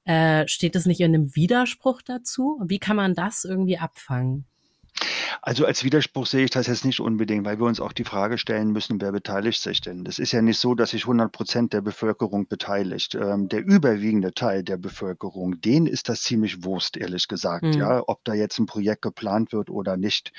Äh, steht es nicht in einem Widerspruch dazu? Wie kann man das irgendwie abfangen? Also als Widerspruch sehe ich das jetzt nicht unbedingt, weil wir uns auch die Frage stellen müssen, wer beteiligt sich denn? Das ist ja nicht so, dass sich 100 Prozent der Bevölkerung beteiligt. Ähm, der überwiegende Teil der Bevölkerung, denen ist das ziemlich Wurst, ehrlich gesagt, mhm. ja, ob da jetzt ein Projekt geplant wird oder nicht,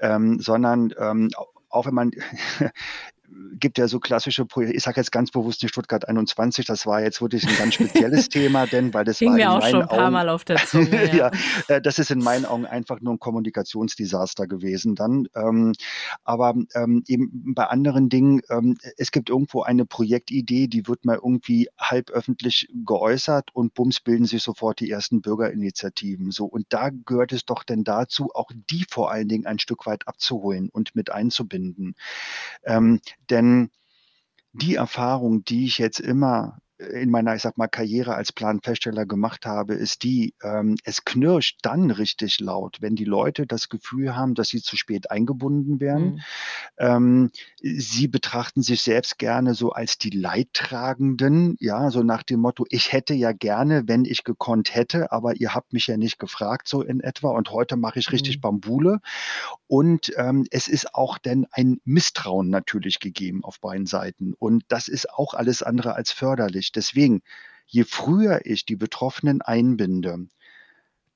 ähm, sondern ähm, auch wenn man gibt ja so klassische Projekte, ich sage jetzt ganz bewusst die Stuttgart 21, das war jetzt wirklich ein ganz spezielles Thema, denn weil das Ging war mir auch schon ein paar Augen, Mal auf der Zunge. Ja. ja, äh, das ist in meinen Augen einfach nur ein Kommunikationsdesaster gewesen dann. Ähm, aber ähm, eben bei anderen Dingen, ähm, es gibt irgendwo eine Projektidee, die wird mal irgendwie halb öffentlich geäußert und bums bilden sich sofort die ersten Bürgerinitiativen. So und da gehört es doch denn dazu, auch die vor allen Dingen ein Stück weit abzuholen und mit einzubinden. Ähm, denn die Erfahrung, die ich jetzt immer in meiner, ich sag mal, Karriere als Planfeststeller gemacht habe, ist die, ähm, es knirscht dann richtig laut, wenn die Leute das Gefühl haben, dass sie zu spät eingebunden werden. Mhm. Ähm, sie betrachten sich selbst gerne so als die Leidtragenden, ja, so nach dem Motto, ich hätte ja gerne, wenn ich gekonnt hätte, aber ihr habt mich ja nicht gefragt, so in etwa, und heute mache ich richtig mhm. Bambule. Und ähm, es ist auch denn ein Misstrauen natürlich gegeben auf beiden Seiten. Und das ist auch alles andere als förderlich. Deswegen, je früher ich die Betroffenen einbinde,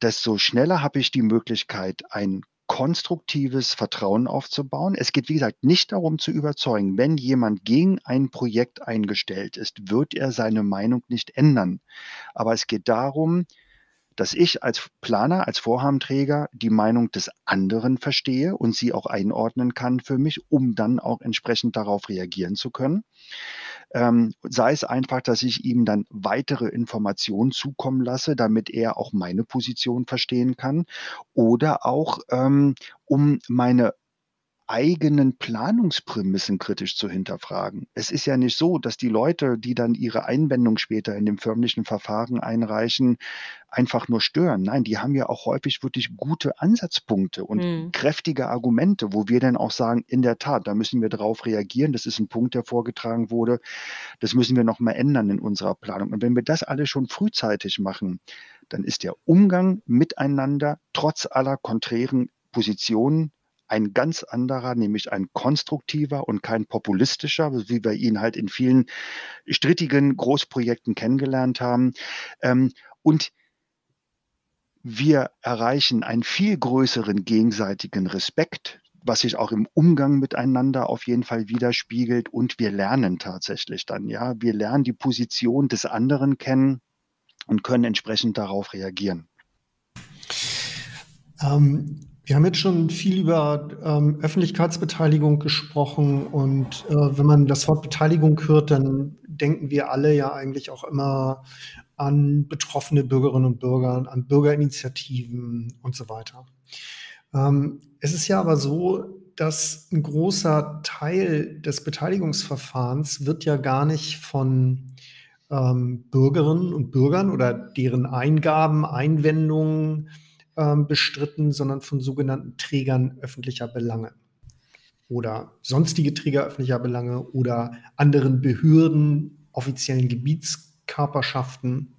desto schneller habe ich die Möglichkeit, ein konstruktives Vertrauen aufzubauen. Es geht, wie gesagt, nicht darum zu überzeugen, wenn jemand gegen ein Projekt eingestellt ist, wird er seine Meinung nicht ändern. Aber es geht darum, dass ich als Planer, als Vorhabenträger die Meinung des anderen verstehe und sie auch einordnen kann für mich, um dann auch entsprechend darauf reagieren zu können. Ähm, sei es einfach, dass ich ihm dann weitere Informationen zukommen lasse, damit er auch meine Position verstehen kann. Oder auch, ähm, um meine eigenen Planungsprämissen kritisch zu hinterfragen. Es ist ja nicht so, dass die Leute, die dann ihre Einwendung später in dem förmlichen Verfahren einreichen, einfach nur stören. Nein, die haben ja auch häufig wirklich gute Ansatzpunkte und mhm. kräftige Argumente, wo wir dann auch sagen, in der Tat, da müssen wir darauf reagieren. Das ist ein Punkt, der vorgetragen wurde. Das müssen wir nochmal ändern in unserer Planung. Und wenn wir das alles schon frühzeitig machen, dann ist der Umgang miteinander trotz aller konträren Positionen ein ganz anderer, nämlich ein konstruktiver und kein populistischer, wie wir ihn halt in vielen strittigen Großprojekten kennengelernt haben. Ähm, und wir erreichen einen viel größeren gegenseitigen Respekt, was sich auch im Umgang miteinander auf jeden Fall widerspiegelt. Und wir lernen tatsächlich dann, ja, wir lernen die Position des anderen kennen und können entsprechend darauf reagieren. Ähm, wir haben jetzt schon viel über ähm, Öffentlichkeitsbeteiligung gesprochen und äh, wenn man das Wort Beteiligung hört, dann denken wir alle ja eigentlich auch immer an betroffene Bürgerinnen und Bürger, an Bürgerinitiativen und so weiter. Ähm, es ist ja aber so, dass ein großer Teil des Beteiligungsverfahrens wird ja gar nicht von ähm, Bürgerinnen und Bürgern oder deren Eingaben, Einwendungen, ähm, bestritten, sondern von sogenannten Trägern öffentlicher Belange oder sonstige Träger öffentlicher Belange oder anderen Behörden, offiziellen Gebietskörperschaften.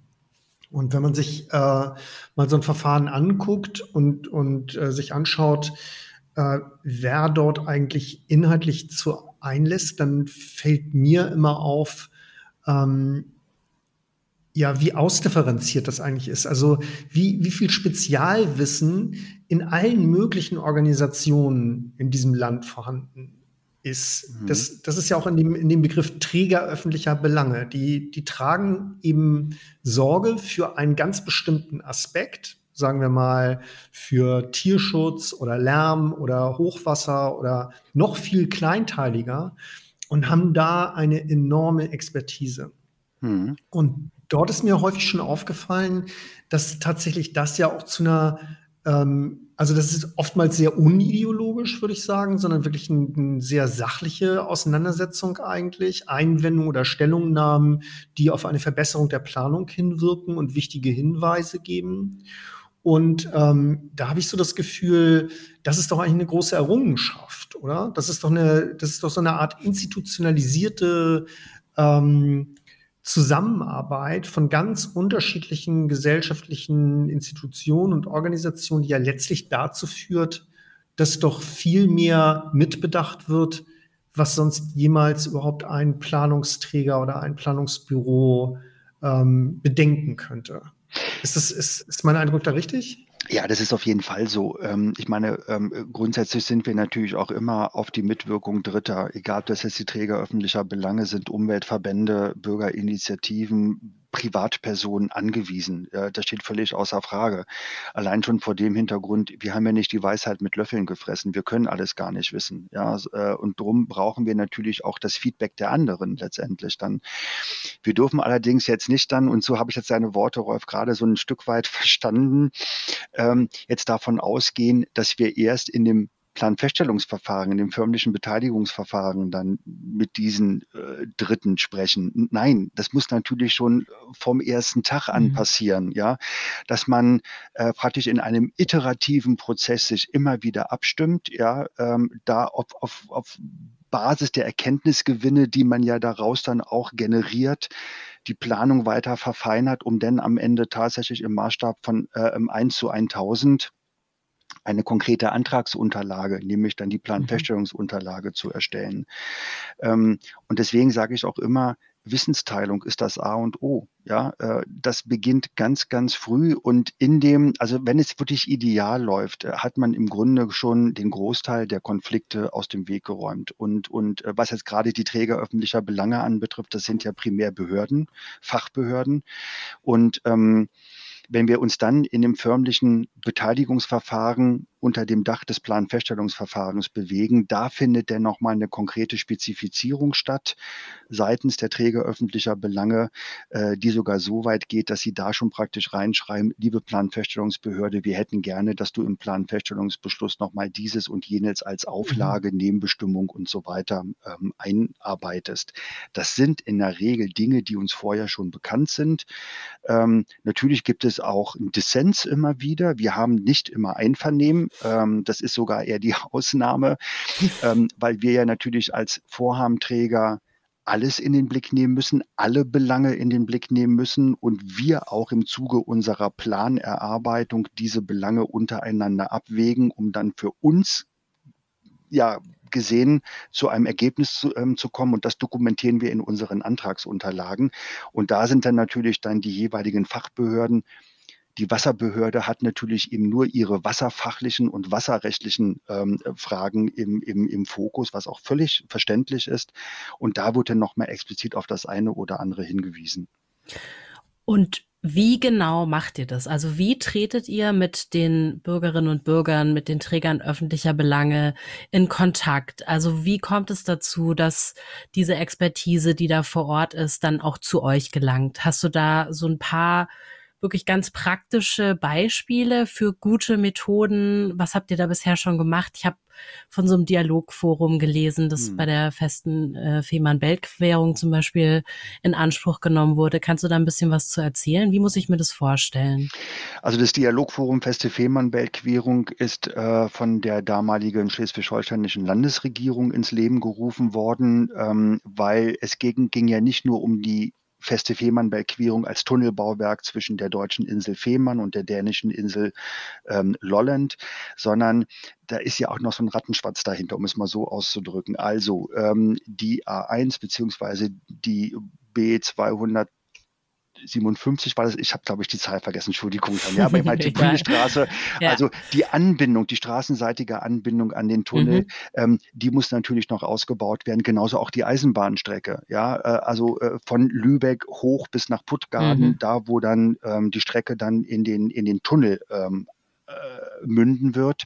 Und wenn man sich äh, mal so ein Verfahren anguckt und, und äh, sich anschaut, äh, wer dort eigentlich inhaltlich zu einlässt, dann fällt mir immer auf, ähm, ja, wie ausdifferenziert das eigentlich ist. Also wie, wie viel Spezialwissen in allen möglichen Organisationen in diesem Land vorhanden ist. Mhm. Das, das ist ja auch in dem, in dem Begriff Träger öffentlicher Belange. Die, die tragen eben Sorge für einen ganz bestimmten Aspekt, sagen wir mal, für Tierschutz oder Lärm oder Hochwasser oder noch viel kleinteiliger und haben da eine enorme Expertise. Mhm. Und dort ist mir häufig schon aufgefallen, dass tatsächlich das ja auch zu einer, ähm, also das ist oftmals sehr unideologisch, würde ich sagen, sondern wirklich eine ein sehr sachliche Auseinandersetzung eigentlich, Einwendungen oder Stellungnahmen, die auf eine Verbesserung der Planung hinwirken und wichtige Hinweise geben. Und ähm, da habe ich so das Gefühl, das ist doch eigentlich eine große Errungenschaft, oder? Das ist doch eine, das ist doch so eine Art institutionalisierte ähm, Zusammenarbeit von ganz unterschiedlichen gesellschaftlichen Institutionen und Organisationen, die ja letztlich dazu führt, dass doch viel mehr mitbedacht wird, was sonst jemals überhaupt ein Planungsträger oder ein Planungsbüro ähm, bedenken könnte. Ist, das, ist, ist mein Eindruck da richtig? Ja, das ist auf jeden Fall so. Ähm, ich meine, ähm, grundsätzlich sind wir natürlich auch immer auf die Mitwirkung Dritter, egal ob das jetzt die Träger öffentlicher Belange sind, Umweltverbände, Bürgerinitiativen, Privatpersonen angewiesen. Das steht völlig außer Frage. Allein schon vor dem Hintergrund, wir haben ja nicht die Weisheit mit Löffeln gefressen. Wir können alles gar nicht wissen. Ja, äh, und darum brauchen wir natürlich auch das Feedback der anderen letztendlich dann. Wir dürfen allerdings jetzt nicht dann, und so habe ich jetzt seine Worte, Rolf, gerade so ein Stück weit verstanden, ähm, jetzt davon ausgehen, dass wir erst in dem Planfeststellungsverfahren, in dem förmlichen Beteiligungsverfahren dann mit diesen äh, Dritten sprechen. Nein, das muss natürlich schon vom ersten Tag an mhm. passieren, ja, dass man äh, praktisch in einem iterativen Prozess sich immer wieder abstimmt, ja, ähm, da auf, auf, auf Basis der Erkenntnisgewinne, die man ja daraus dann auch generiert, die Planung weiter verfeinert, um dann am Ende tatsächlich im Maßstab von äh, 1 zu 1000 eine konkrete Antragsunterlage, nämlich dann die mhm. Planfeststellungsunterlage zu erstellen. Ähm, und deswegen sage ich auch immer, Wissensteilung ist das A und O. Ja, äh, das beginnt ganz, ganz früh und in dem, also wenn es wirklich ideal läuft, äh, hat man im Grunde schon den Großteil der Konflikte aus dem Weg geräumt. Und, und äh, was jetzt gerade die Träger öffentlicher Belange anbetrifft, das sind ja primär Behörden, Fachbehörden. Und ähm, wenn wir uns dann in dem förmlichen Beteiligungsverfahren unter dem Dach des Planfeststellungsverfahrens bewegen. Da findet dann nochmal eine konkrete Spezifizierung statt seitens der Träger öffentlicher Belange, äh, die sogar so weit geht, dass sie da schon praktisch reinschreiben, liebe Planfeststellungsbehörde, wir hätten gerne, dass du im Planfeststellungsbeschluss nochmal dieses und jenes als. Auflage, mhm. Nebenbestimmung und so weiter ähm, einarbeitest. Das sind in der Regel Dinge, die uns vorher schon bekannt sind. Ähm, natürlich gibt es auch einen Dissens immer wieder. Wir haben nicht immer Einvernehmen. Ähm, das ist sogar eher die Ausnahme, ähm, weil wir ja natürlich als Vorhabenträger alles in den Blick nehmen müssen, alle Belange in den Blick nehmen müssen und wir auch im Zuge unserer Planerarbeitung diese Belange untereinander abwägen, um dann für uns ja gesehen zu einem Ergebnis zu, ähm, zu kommen und das dokumentieren wir in unseren Antragsunterlagen. Und da sind dann natürlich dann die jeweiligen Fachbehörden die Wasserbehörde hat natürlich eben nur ihre wasserfachlichen und wasserrechtlichen ähm, Fragen im, im, im Fokus, was auch völlig verständlich ist. Und da wurde nochmal explizit auf das eine oder andere hingewiesen. Und wie genau macht ihr das? Also wie tretet ihr mit den Bürgerinnen und Bürgern, mit den Trägern öffentlicher Belange in Kontakt? Also wie kommt es dazu, dass diese Expertise, die da vor Ort ist, dann auch zu euch gelangt? Hast du da so ein paar wirklich ganz praktische Beispiele für gute Methoden. Was habt ihr da bisher schon gemacht? Ich habe von so einem Dialogforum gelesen, das hm. bei der festen äh, Fehmarn-Belt-Querung zum Beispiel in Anspruch genommen wurde. Kannst du da ein bisschen was zu erzählen? Wie muss ich mir das vorstellen? Also das Dialogforum Feste Fehmarn-Belt-Querung ist äh, von der damaligen schleswig-holsteinischen Landesregierung ins Leben gerufen worden, ähm, weil es ging, ging ja nicht nur um die feste Fehmarnbelt-Querung als Tunnelbauwerk zwischen der deutschen Insel Fehmarn und der dänischen Insel ähm, Lolland, sondern da ist ja auch noch so ein Rattenschwanz dahinter, um es mal so auszudrücken. Also ähm, die A1 beziehungsweise die B200 57 war das, ich habe glaube ich die Zahl vergessen, Entschuldigung, ja, aber ich die Bundesstraße, ja. also die Anbindung, die straßenseitige Anbindung an den Tunnel, mhm. ähm, die muss natürlich noch ausgebaut werden, genauso auch die Eisenbahnstrecke, ja, äh, also äh, von Lübeck hoch bis nach Puttgarden, mhm. da wo dann ähm, die Strecke dann in den, in den Tunnel ähm, äh, münden wird.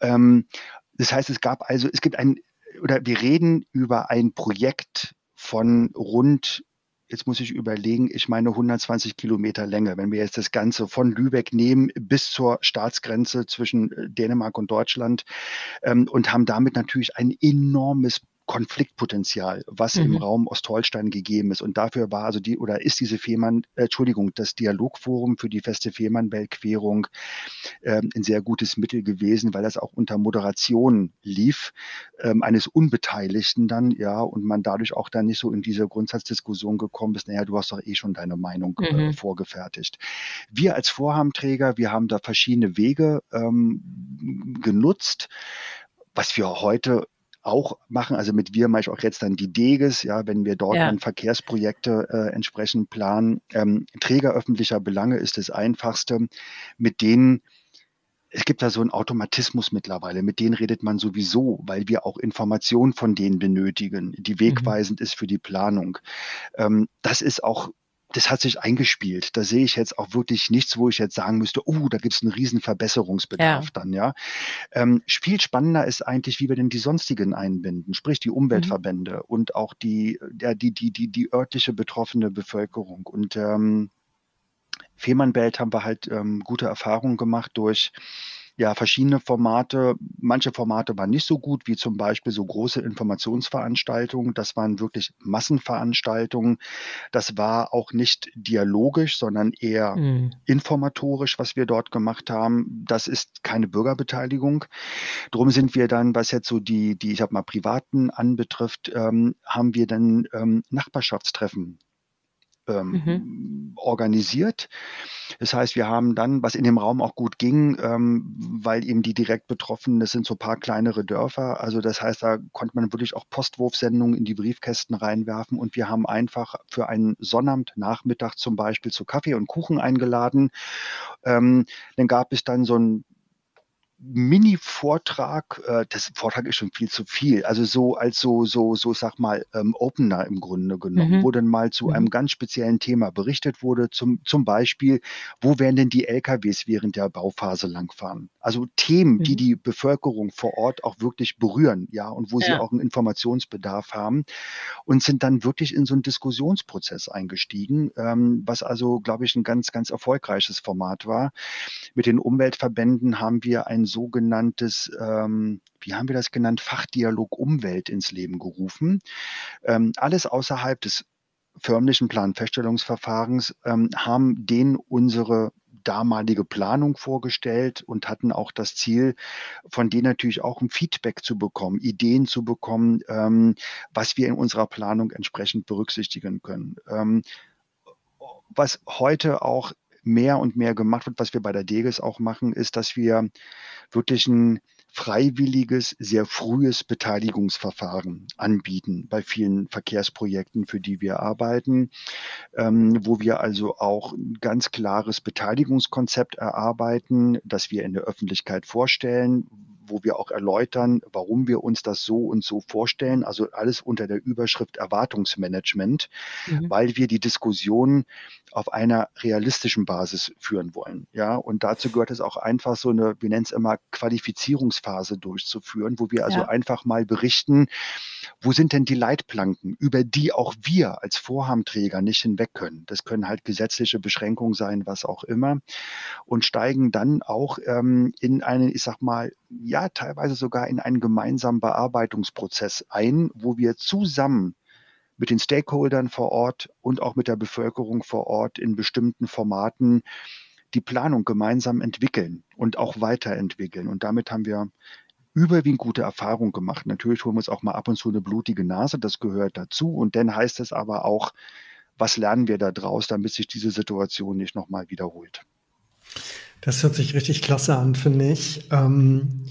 Ähm, das heißt, es gab also, es gibt ein, oder wir reden über ein Projekt von rund jetzt muss ich überlegen, ich meine 120 Kilometer Länge. Wenn wir jetzt das Ganze von Lübeck nehmen bis zur Staatsgrenze zwischen äh, Dänemark und Deutschland ähm, und haben damit natürlich ein enormes Konfliktpotenzial, was mhm. im Raum Ostholstein gegeben ist. Und dafür war also die oder ist diese Fehmarn, äh, Entschuldigung, das Dialogforum für die feste Fehmarnbeltquerung äh, ein sehr gutes Mittel gewesen, weil das auch unter Moderation lief, ähm, eines Unbeteiligten dann, ja, und man dadurch auch dann nicht so in diese Grundsatzdiskussion gekommen ist, naja, du hast doch eh schon deine Meinung äh, mhm. äh, vorgefertigt. Wir als Vorhabenträger, wir haben da verschiedene Wege ähm, genutzt was wir heute auch machen. Also mit wir mache ich auch jetzt dann die Deges, ja, wenn wir dort ja. dann Verkehrsprojekte äh, entsprechend planen. Ähm, Träger öffentlicher Belange ist das einfachste, mit denen es gibt da so einen Automatismus mittlerweile, mit denen redet man sowieso, weil wir auch Informationen von denen benötigen, die mhm. wegweisend mhm. ist für die Planung. Ähm, das ist auch das hat sich eingespielt. Da sehe ich jetzt auch wirklich nichts, wo ich jetzt sagen müsste, oh, da gibt es einen riesen Verbesserungsbedarf ja. dann, ja. Ähm, viel spannender ist eigentlich, wie wir denn die sonstigen einbinden, sprich die Umweltverbände mhm. und auch die, ja, die, die, die, die örtliche betroffene Bevölkerung. Und ähm, Fehmarnbelt haben wir halt ähm, gute Erfahrungen gemacht durch ja verschiedene Formate. Manche Formate waren nicht so gut, wie zum Beispiel so große Informationsveranstaltungen. Das waren wirklich Massenveranstaltungen. Das war auch nicht dialogisch, sondern eher mhm. informatorisch, was wir dort gemacht haben. Das ist keine Bürgerbeteiligung. Drum sind wir dann, was jetzt so die, die ich habe mal privaten anbetrifft, ähm, haben wir dann ähm, Nachbarschaftstreffen ähm, mhm. organisiert. Das heißt, wir haben dann, was in dem Raum auch gut ging, ähm, weil eben die direkt Betroffenen, das sind so ein paar kleinere Dörfer. Also das heißt, da konnte man wirklich auch Postwurfsendungen in die Briefkästen reinwerfen und wir haben einfach für einen Sonnabendnachmittag zum Beispiel zu Kaffee und Kuchen eingeladen. Ähm, dann gab es dann so ein Mini-Vortrag, äh, das Vortrag ist schon viel zu viel, also so als so, so, so, sag mal, ähm, Opener im Grunde genommen, mhm. wo dann mal zu mhm. einem ganz speziellen Thema berichtet wurde, zum, zum Beispiel, wo werden denn die LKWs während der Bauphase langfahren? Also Themen, mhm. die die Bevölkerung vor Ort auch wirklich berühren, ja, und wo ja. sie auch einen Informationsbedarf haben und sind dann wirklich in so einen Diskussionsprozess eingestiegen, ähm, was also, glaube ich, ein ganz, ganz erfolgreiches Format war. Mit den Umweltverbänden haben wir ein sogenanntes, ähm, wie haben wir das genannt, Fachdialog Umwelt ins Leben gerufen. Ähm, alles außerhalb des förmlichen Planfeststellungsverfahrens ähm, haben denen unsere damalige Planung vorgestellt und hatten auch das Ziel, von denen natürlich auch ein Feedback zu bekommen, Ideen zu bekommen, ähm, was wir in unserer Planung entsprechend berücksichtigen können. Ähm, was heute auch mehr und mehr gemacht wird, was wir bei der DEGES auch machen, ist, dass wir wirklich ein freiwilliges, sehr frühes Beteiligungsverfahren anbieten bei vielen Verkehrsprojekten, für die wir arbeiten, ähm, wo wir also auch ein ganz klares Beteiligungskonzept erarbeiten, das wir in der Öffentlichkeit vorstellen, wo wir auch erläutern, warum wir uns das so und so vorstellen. Also alles unter der Überschrift Erwartungsmanagement, mhm. weil wir die Diskussion auf einer realistischen Basis führen wollen. Ja, und dazu gehört es auch einfach so eine, wir nennen es immer Qualifizierungsphase durchzuführen, wo wir also ja. einfach mal berichten, wo sind denn die Leitplanken, über die auch wir als Vorhabenträger nicht hinweg können. Das können halt gesetzliche Beschränkungen sein, was auch immer. Und steigen dann auch ähm, in einen, ich sag mal, ja, teilweise sogar in einen gemeinsamen Bearbeitungsprozess ein, wo wir zusammen mit den Stakeholdern vor Ort und auch mit der Bevölkerung vor Ort in bestimmten Formaten die Planung gemeinsam entwickeln und auch weiterentwickeln. Und damit haben wir überwiegend gute Erfahrungen gemacht. Natürlich holen wir uns auch mal ab und zu eine blutige Nase, das gehört dazu. Und dann heißt es aber auch, was lernen wir da draus, damit sich diese Situation nicht nochmal wiederholt. Das hört sich richtig klasse an, finde ich. Ähm,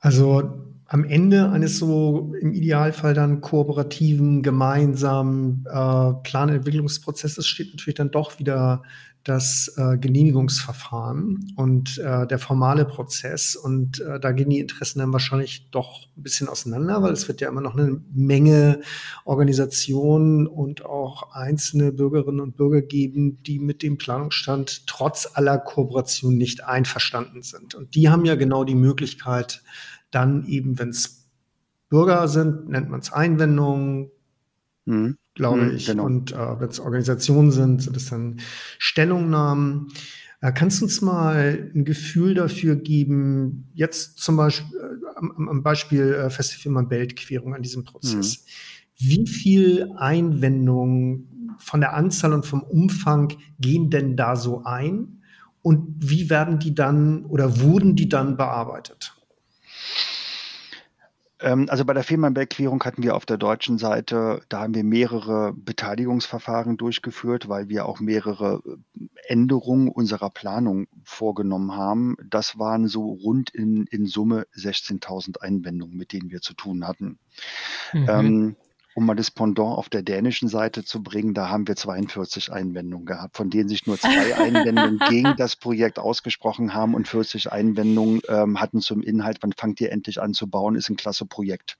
also am Ende eines so im Idealfall dann kooperativen, gemeinsamen äh, Planentwicklungsprozesses steht natürlich dann doch wieder das äh, Genehmigungsverfahren und äh, der formale Prozess. Und äh, da gehen die Interessen dann wahrscheinlich doch ein bisschen auseinander, weil es wird ja immer noch eine Menge Organisationen und auch einzelne Bürgerinnen und Bürger geben, die mit dem Planungsstand trotz aller Kooperation nicht einverstanden sind. Und die haben ja genau die Möglichkeit, dann eben, wenn es Bürger sind, nennt man es Einwendungen, mhm. glaube mhm, ich. Genau. Und äh, wenn es Organisationen sind, sind es dann Stellungnahmen. Äh, kannst du uns mal ein Gefühl dafür geben, jetzt zum Beispiel äh, am, am, Beispiel äh, Festival Beltquerung an diesem Prozess, mhm. wie viel Einwendungen von der Anzahl und vom Umfang gehen denn da so ein? Und wie werden die dann oder wurden die dann bearbeitet? Ähm, also bei der Fehmarnberg-Querung hatten wir auf der deutschen Seite, da haben wir mehrere Beteiligungsverfahren durchgeführt, weil wir auch mehrere äh, Änderungen unserer Planung vorgenommen haben. Das waren so rund in, in Summe 16.000 Einwendungen, mit denen wir zu tun hatten. Mhm. Ähm, um mal das Pendant auf der dänischen Seite zu bringen, da haben wir 42 Einwendungen gehabt, von denen sich nur zwei Einwendungen gegen das Projekt ausgesprochen haben und 40 Einwendungen ähm, hatten zum Inhalt, wann fangt ihr endlich an zu bauen, ist ein klasse Projekt.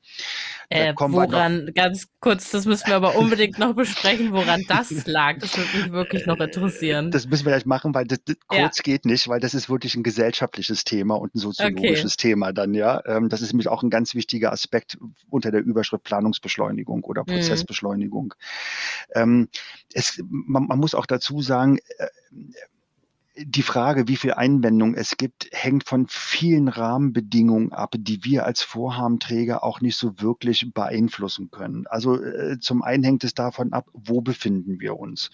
Äh, woran, ganz kurz, das müssen wir aber unbedingt noch besprechen, woran das lag. Das würde mich wirklich noch interessieren. Das müssen wir gleich machen, weil das, das kurz ja. geht nicht, weil das ist wirklich ein gesellschaftliches Thema und ein soziologisches okay. Thema dann, ja. Ähm, das ist nämlich auch ein ganz wichtiger Aspekt unter der Überschrift Planungsbeschleunigung oder mhm. Prozessbeschleunigung. Mhm. Ähm, es, man, man, muss auch dazu sagen, äh, die Frage, wie viel Einwendung es gibt, hängt von vielen Rahmenbedingungen ab, die wir als Vorhabenträger auch nicht so wirklich beeinflussen können. Also äh, zum einen hängt es davon ab, wo befinden wir uns.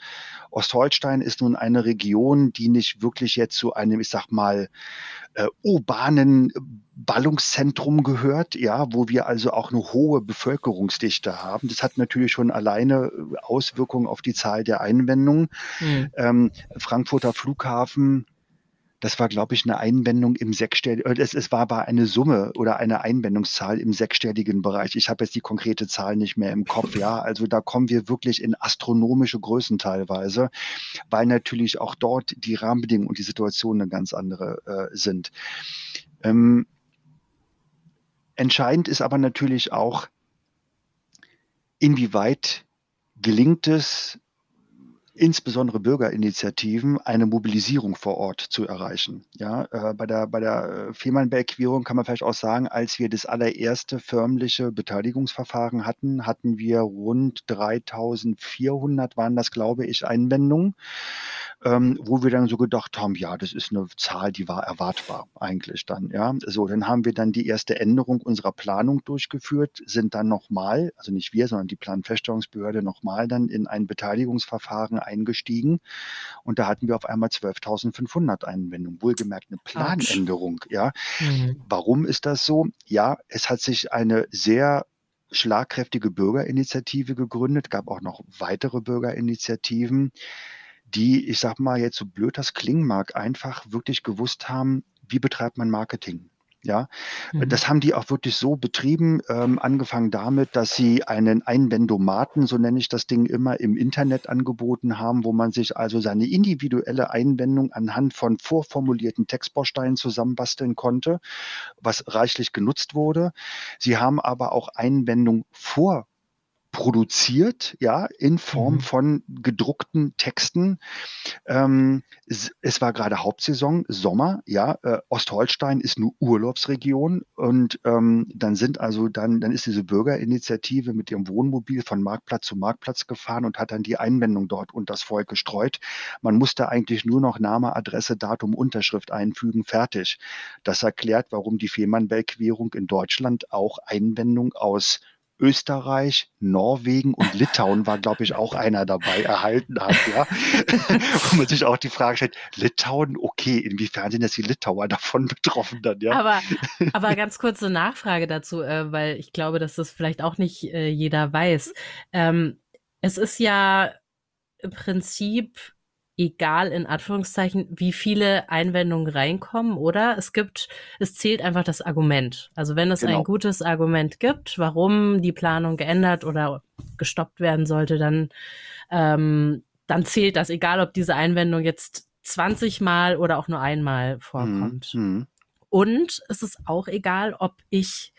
Ostholstein ist nun eine Region, die nicht wirklich jetzt zu einem, ich sag mal, äh, urbanen Ballungszentrum gehört, ja, wo wir also auch eine hohe Bevölkerungsdichte haben. Das hat natürlich schon alleine äh, Auswirkungen auf die Zahl der Einwendungen. Mhm. Ähm, Frankfurter Flughafen das war, glaube ich, eine Einwendung im sechsstelligen, äh, es, es war aber eine Summe oder eine Einwendungszahl im sechsstelligen Bereich. Ich habe jetzt die konkrete Zahl nicht mehr im Kopf, ja. Also da kommen wir wirklich in astronomische Größen teilweise, weil natürlich auch dort die Rahmenbedingungen und die Situation eine ganz andere äh, sind Ähm, entscheidend ist aber natürlich auch, inwieweit gelingt es, insbesondere Bürgerinitiativen eine Mobilisierung vor Ort zu erreichen. Ja, äh, bei der, bei der äh, Fehmarnberg-Querung kann man vielleicht auch sagen, als wir das allererste förmliche Beteiligungsverfahren hatten, hatten wir rund 3400, waren das, glaube ich, Einwendungen ähm, wo wir dann so gedacht haben, ja, das ist eine Zahl, die war erwartbar eigentlich dann. Ja, so dann haben wir dann die erste Änderung unserer Planung durchgeführt, sind dann nochmal, also nicht wir, sondern die Planfeststellungsbehörde nochmal dann in ein Beteiligungsverfahren eingestiegen und da hatten wir auf einmal 12.500 Einwendungen, wohlgemerkt eine Planänderung. Ja, mhm. warum ist das so? Ja, es hat sich eine sehr schlagkräftige Bürgerinitiative gegründet, gab auch noch weitere Bürgerinitiativen, die, ich sag mal jetzt so blöd das klingen mag, einfach wirklich gewusst haben, wie betreibt man Marketing. Ja, mhm. das haben die auch wirklich so betrieben, ähm, angefangen damit, dass sie einen Einwendomaten, so nenne ich das Ding immer, im Internet angeboten haben, wo man sich also seine individuelle Einwendung anhand von vorformulierten Textbausteinen zusammenbasteln konnte, was reichlich genutzt wurde. Sie haben aber auch Einwendung vor produziert, ja, in Form mhm. von gedruckten Texten. Ähm, es, es, war gerade Hauptsaison, Sommer, ja, äh, Ostholstein ist eine Urlaubsregion und ähm, dann sind also dann, dann ist diese Bürgerinitiative mit ihrem Wohnmobil von Marktplatz zu Marktplatz gefahren und hat dann die Einwendung dort und das Volk gestreut. Man musste eigentlich nur noch Name, Adresse, Datum, Unterschrift einfügen, fertig. Das erklärt, warum die Fehmarnbelt-Querung in Deutschland auch Einwendung aus Österreich, Norwegen und Litauen war, glaube ich, auch einer dabei erhalten hat, ja. Wo man sich auch die Frage stellt, Litauen, okay, inwiefern sind jetzt die Litauer davon betroffen dann, ja? Aber, aber ganz kurze Nachfrage dazu, äh, weil ich glaube, dass das vielleicht auch nicht äh, jeder weiß. Ähm, es ist ja im Prinzip egal in Anführungszeichen, wie viele Einwendungen reinkommen, oder? Es gibt, es zählt einfach das Argument. Also wenn es genau. ein gutes Argument gibt, warum die Planung geändert oder gestoppt werden sollte, dann, ähm, dann zählt das, egal ob diese Einwendung jetzt 20 Mal oder auch nur einmal vorkommt. Mhm. Und es ist auch egal, ob ich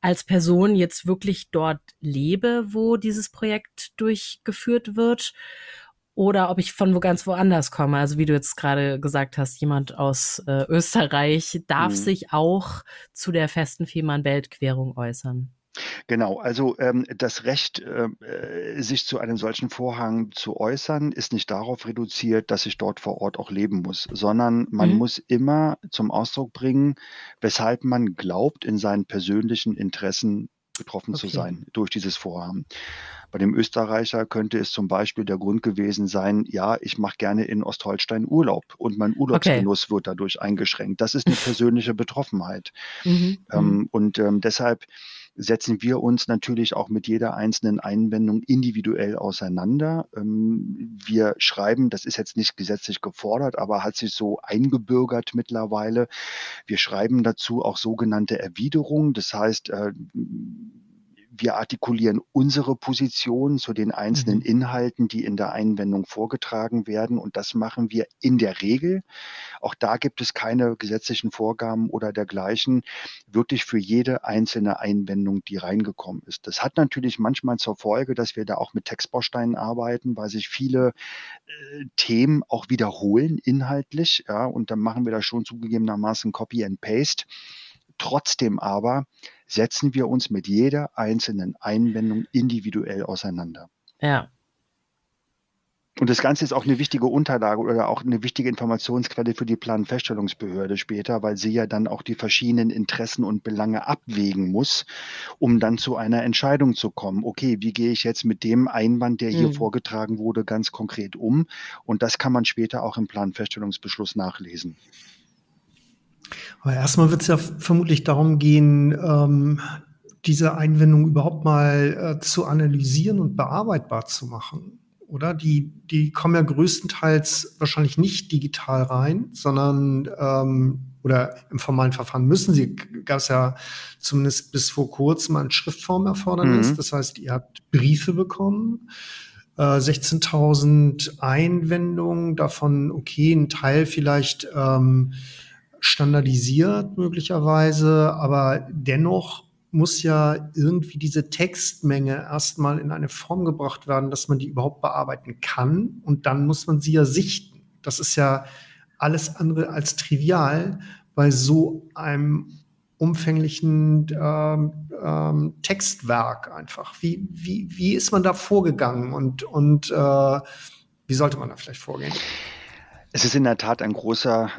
als Person jetzt wirklich dort lebe, wo dieses Projekt durchgeführt wird oder ob ich von wo ganz woanders komme. Also wie du jetzt gerade gesagt hast, jemand aus äh, Österreich darf mhm. sich auch zu der festen Fehmarn-Weltquerung äußern. Genau, also ähm, das Recht, ähm, äh, sich zu einem solchen Vorhang zu äußern, ist nicht darauf reduziert, dass ich dort vor Ort auch leben muss, sondern man mhm. muss immer zum Ausdruck bringen, weshalb man glaubt, in seinen persönlichen Interessen betroffen okay. zu sein durch dieses Vorhaben. Bei dem Österreicher könnte es zum Beispiel der Grund gewesen sein, ja, ich mache gerne in Ostholstein Urlaub und mein Urlaubsgenuss okay. wird dadurch eingeschränkt. Das ist eine persönliche Betroffenheit. Mhm. Ähm, mhm. und ähm, deshalb setzen wir uns natürlich auch mit jeder einzelnen Einwendung individuell auseinander. Ähm, wir schreiben, das ist jetzt nicht gesetzlich gefordert, aber hat sich so eingebürgert mittlerweile. Wir schreiben dazu auch sogenannte Erwiderungen. Das heißt, äh, wir artikulieren unsere Position zu den einzelnen mhm. Inhalten, die in der Einwendung vorgetragen werden. Und das machen wir in der Regel. Auch da gibt es keine gesetzlichen Vorgaben oder dergleichen, wirklich für jede einzelne Einwendung, die reingekommen ist. Das hat natürlich manchmal zur Folge, dass wir da auch mit Textbausteinen arbeiten, weil sich viele äh, Themen auch wiederholen inhaltlich. Ja, und dann machen wir da schon zugegebenermaßen Copy and Paste. Trotzdem aber setzen wir uns mit jeder einzelnen Einwendung individuell auseinander. Ja. Und das Ganze ist auch eine wichtige Unterlage oder auch eine wichtige Informationsquelle für die Planfeststellungsbehörde später, weil sie ja dann auch die verschiedenen Interessen und Belange abwägen muss, um dann zu einer Entscheidung zu kommen. Okay, wie gehe ich jetzt mit dem Einwand, der hier mhm. vorgetragen wurde, ganz konkret um? Und das kann man später auch im Planfeststellungsbeschluss nachlesen. Aber erstmal wird es ja vermutlich darum gehen, ähm, diese Einwendung überhaupt mal äh, zu analysieren und bearbeitbar zu machen. Oder? Die, die kommen ja größtenteils wahrscheinlich nicht digital rein, sondern ähm, oder im formalen Verfahren müssen sie, gab es ja zumindest bis vor kurzem ein Schriftformerfordernis. Mhm. Das heißt, ihr habt Briefe bekommen, äh, 16.000 Einwendungen, davon okay, ein Teil vielleicht ähm, standardisiert möglicherweise, aber dennoch muss ja irgendwie diese Textmenge erstmal in eine Form gebracht werden, dass man die überhaupt bearbeiten kann und dann muss man sie ja sichten. Das ist ja alles andere als trivial bei so einem umfänglichen ähm, ähm, Textwerk einfach. Wie, wie, wie ist man da vorgegangen und, und äh, wie sollte man da vielleicht vorgehen? Es ist in der Tat ein großer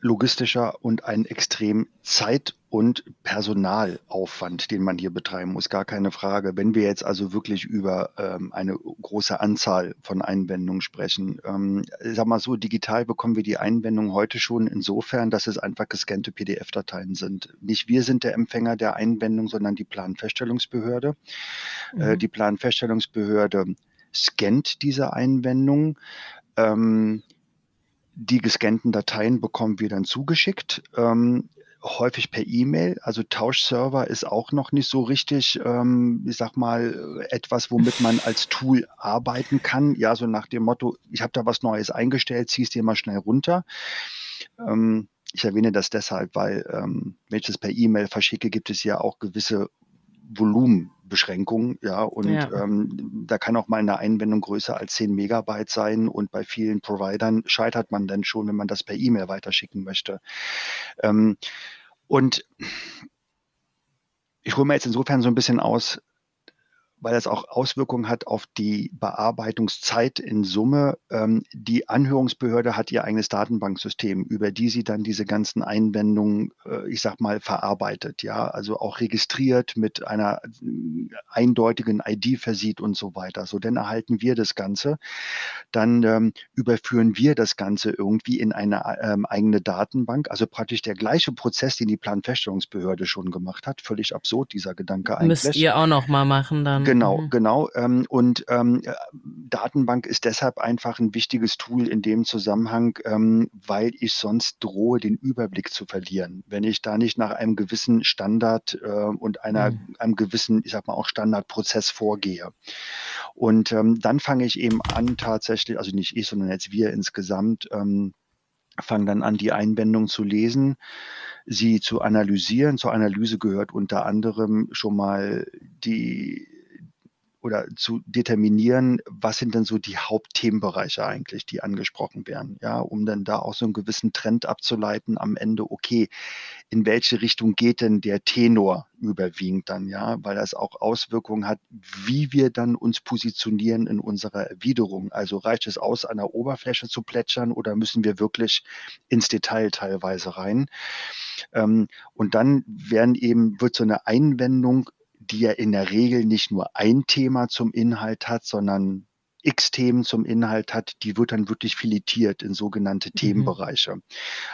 logistischer und ein extrem Zeit- und Personalaufwand, den man hier betreiben muss, gar keine Frage. Wenn wir jetzt also wirklich über ähm, eine große Anzahl von Einwendungen sprechen, ähm, sag mal so, digital bekommen wir die Einwendungen heute schon insofern, dass es einfach gescannte PDF-Dateien sind. Nicht wir sind der Empfänger der Einwendung, sondern die Planfeststellungsbehörde. Äh, mhm. Äh, die Planfeststellungsbehörde scannt diese Einwendungen. Ähm, die gescannten Dateien bekommen wir dann zugeschickt. Ähm, häufig per E-Mail. Also Tauschserver ist auch noch nicht so richtig, ähm, ich sag mal, etwas, womit man als Tool arbeiten kann. Ja, so nach dem Motto, ich habe da was Neues eingestellt, zieh's dir mal schnell runter. Ähm, ich erwähne das deshalb, weil ähm, wenn ich das per E-Mail verschicke, gibt es ja auch gewisse Volumenbeschränkungen, ja, und ja. Ähm, da kann auch mal eine Einwendung größer als 10 Megabyte sein und bei vielen Providern scheitert man dann schon, wenn man das per E-Mail weiterschicken möchte. Ähm, und ich hole mir jetzt insofern so ein bisschen aus, weil das auch Auswirkungen hat auf die Bearbeitungszeit in Summe. Ähm, die Anhörungsbehörde hat ihr eigenes Datenbanksystem, über die sie dann diese ganzen Einwendungen, äh, ich sag mal, verarbeitet, ja, also auch registriert mit einer äh, eindeutigen ID versieht und so weiter. So, dann erhalten wir das Ganze. Dann ähm, überführen wir das Ganze irgendwie in eine ähm, eigene Datenbank. Also praktisch der gleiche Prozess, den die Planfeststellungsbehörde schon gemacht hat. Völlig absurd, dieser Gedanke eigentlich. Müsst ihr auch noch mal machen dann. Genau, mhm. genau. Ähm, und ähm, äh, Datenbank ist deshalb einfach ein wichtiges Tool in dem Zusammenhang, ähm, weil ich sonst drohe, den Überblick zu verlieren. Wenn ich da nicht nach einem gewissen Standard äh, und einer, mhm. einem gewissen, ich sag mal auch Standardprozess vorgehe. Und ähm, dann fange ich eben an, tatsächlich, also nicht ich, sondern jetzt wir insgesamt, ähm, fangen dann an, die Einwendung zu lesen, sie zu analysieren. Zur Analyse gehört unter anderem schon mal die oder zu determinieren, was sind denn so die Hauptthemenbereiche eigentlich, die angesprochen werden, ja, um dann da auch so einen gewissen Trend abzuleiten am Ende, okay, in welche Richtung geht denn der Tenor überwiegend dann, ja, weil das auch Auswirkungen hat, wie wir dann uns positionieren in unserer Erwiderung. Also reicht es aus, an der Oberfläche zu plätschern oder müssen wir wirklich ins Detail teilweise rein? Ähm, und dann werden eben, wird so eine Einwendung die ja in der Regel nicht nur ein Thema zum Inhalt hat, sondern x Themen zum Inhalt hat, die wird dann wirklich filetiert in sogenannte mhm. Themenbereiche,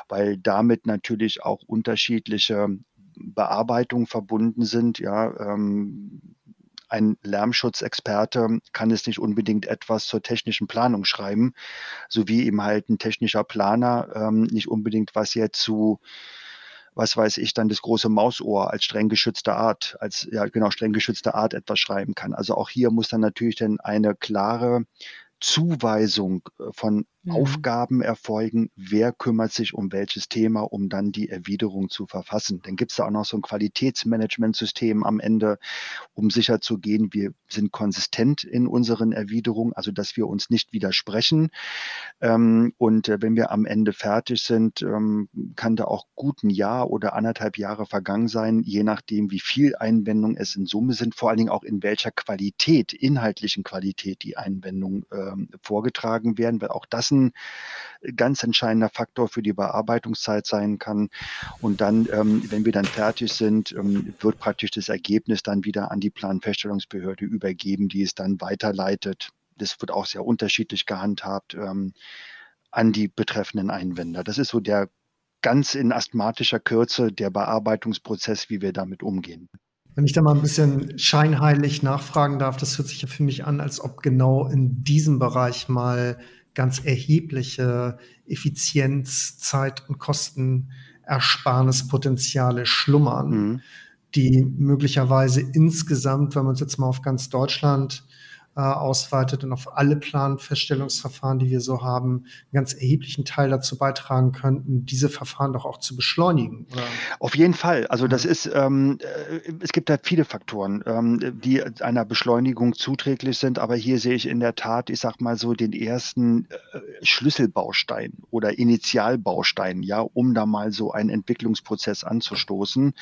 weil damit natürlich auch unterschiedliche Bearbeitungen verbunden sind. Ja, ähm, ein Lärmschutzexperte kann es nicht unbedingt etwas zur technischen Planung schreiben, so wie eben halt ein technischer Planer ähm, nicht unbedingt was jetzt zu was weiß ich, dann das große Mausohr als streng geschützte Art, als ja genau streng geschützte Art etwas schreiben kann. Also auch hier muss dann natürlich dann eine klare Zuweisung äh, von mhm. Aufgaben erfolgen, wer kümmert sich um welches Thema, um dann die Erwiderung zu verfassen. Dann gibt es da auch noch so ein Qualitätsmanagementsystem am Ende, um sicherzugehen, wir sind konsistent in unseren Erwiderungen, also dass wir uns nicht widersprechen. Ähm, und äh, wenn wir am Ende fertig sind, ähm, kann da auch gut ein Jahr oder anderthalb Jahre vergangen sein, je nachdem, wie viel Einwendungen es in Summe sind, vor allen Dingen auch in welcher Qualität, inhaltlichen Qualität die Einwendungen ähm, vorgetragen werden, weil auch das ganz entscheidender Faktor für die Bearbeitungszeit sein kann. Und dann, ähm, wenn wir dann fertig sind, ähm, wird praktisch das Ergebnis dann wieder an die Planfeststellungsbehörde übergeben, die es dann weiterleitet. Das wird auch sehr unterschiedlich gehandhabt ähm, an die betreffenden Einwender. Das ist so der ganz in asthmatischer Kürze der Bearbeitungsprozess, wie wir damit umgehen. Wenn ich da mal ein bisschen scheinheilig nachfragen darf, das hört sich ja für mich an, als ob genau in diesem Bereich mal ganz erhebliche Effizienz, Zeit und Kostenersparnispotenziale schlummern, mhm. die möglicherweise insgesamt, wenn man es jetzt mal auf ganz Deutschland äh, ausweitet und auf alle Planfeststellungsverfahren, die wir so haben, einen ganz erheblichen Teil dazu beitragen könnten, diese Verfahren doch auch zu beschleunigen. Oder? Auf jeden Fall. Also das ist, ähm, äh, es gibt da viele Faktoren, ähm, die einer Beschleunigung zuträglich sind, aber hier sehe ich in der Tat, ich sag mal so, den ersten äh, Schlüsselbaustein oder Initialbaustein, ja, um da mal so einen Entwicklungsprozess anzustoßen.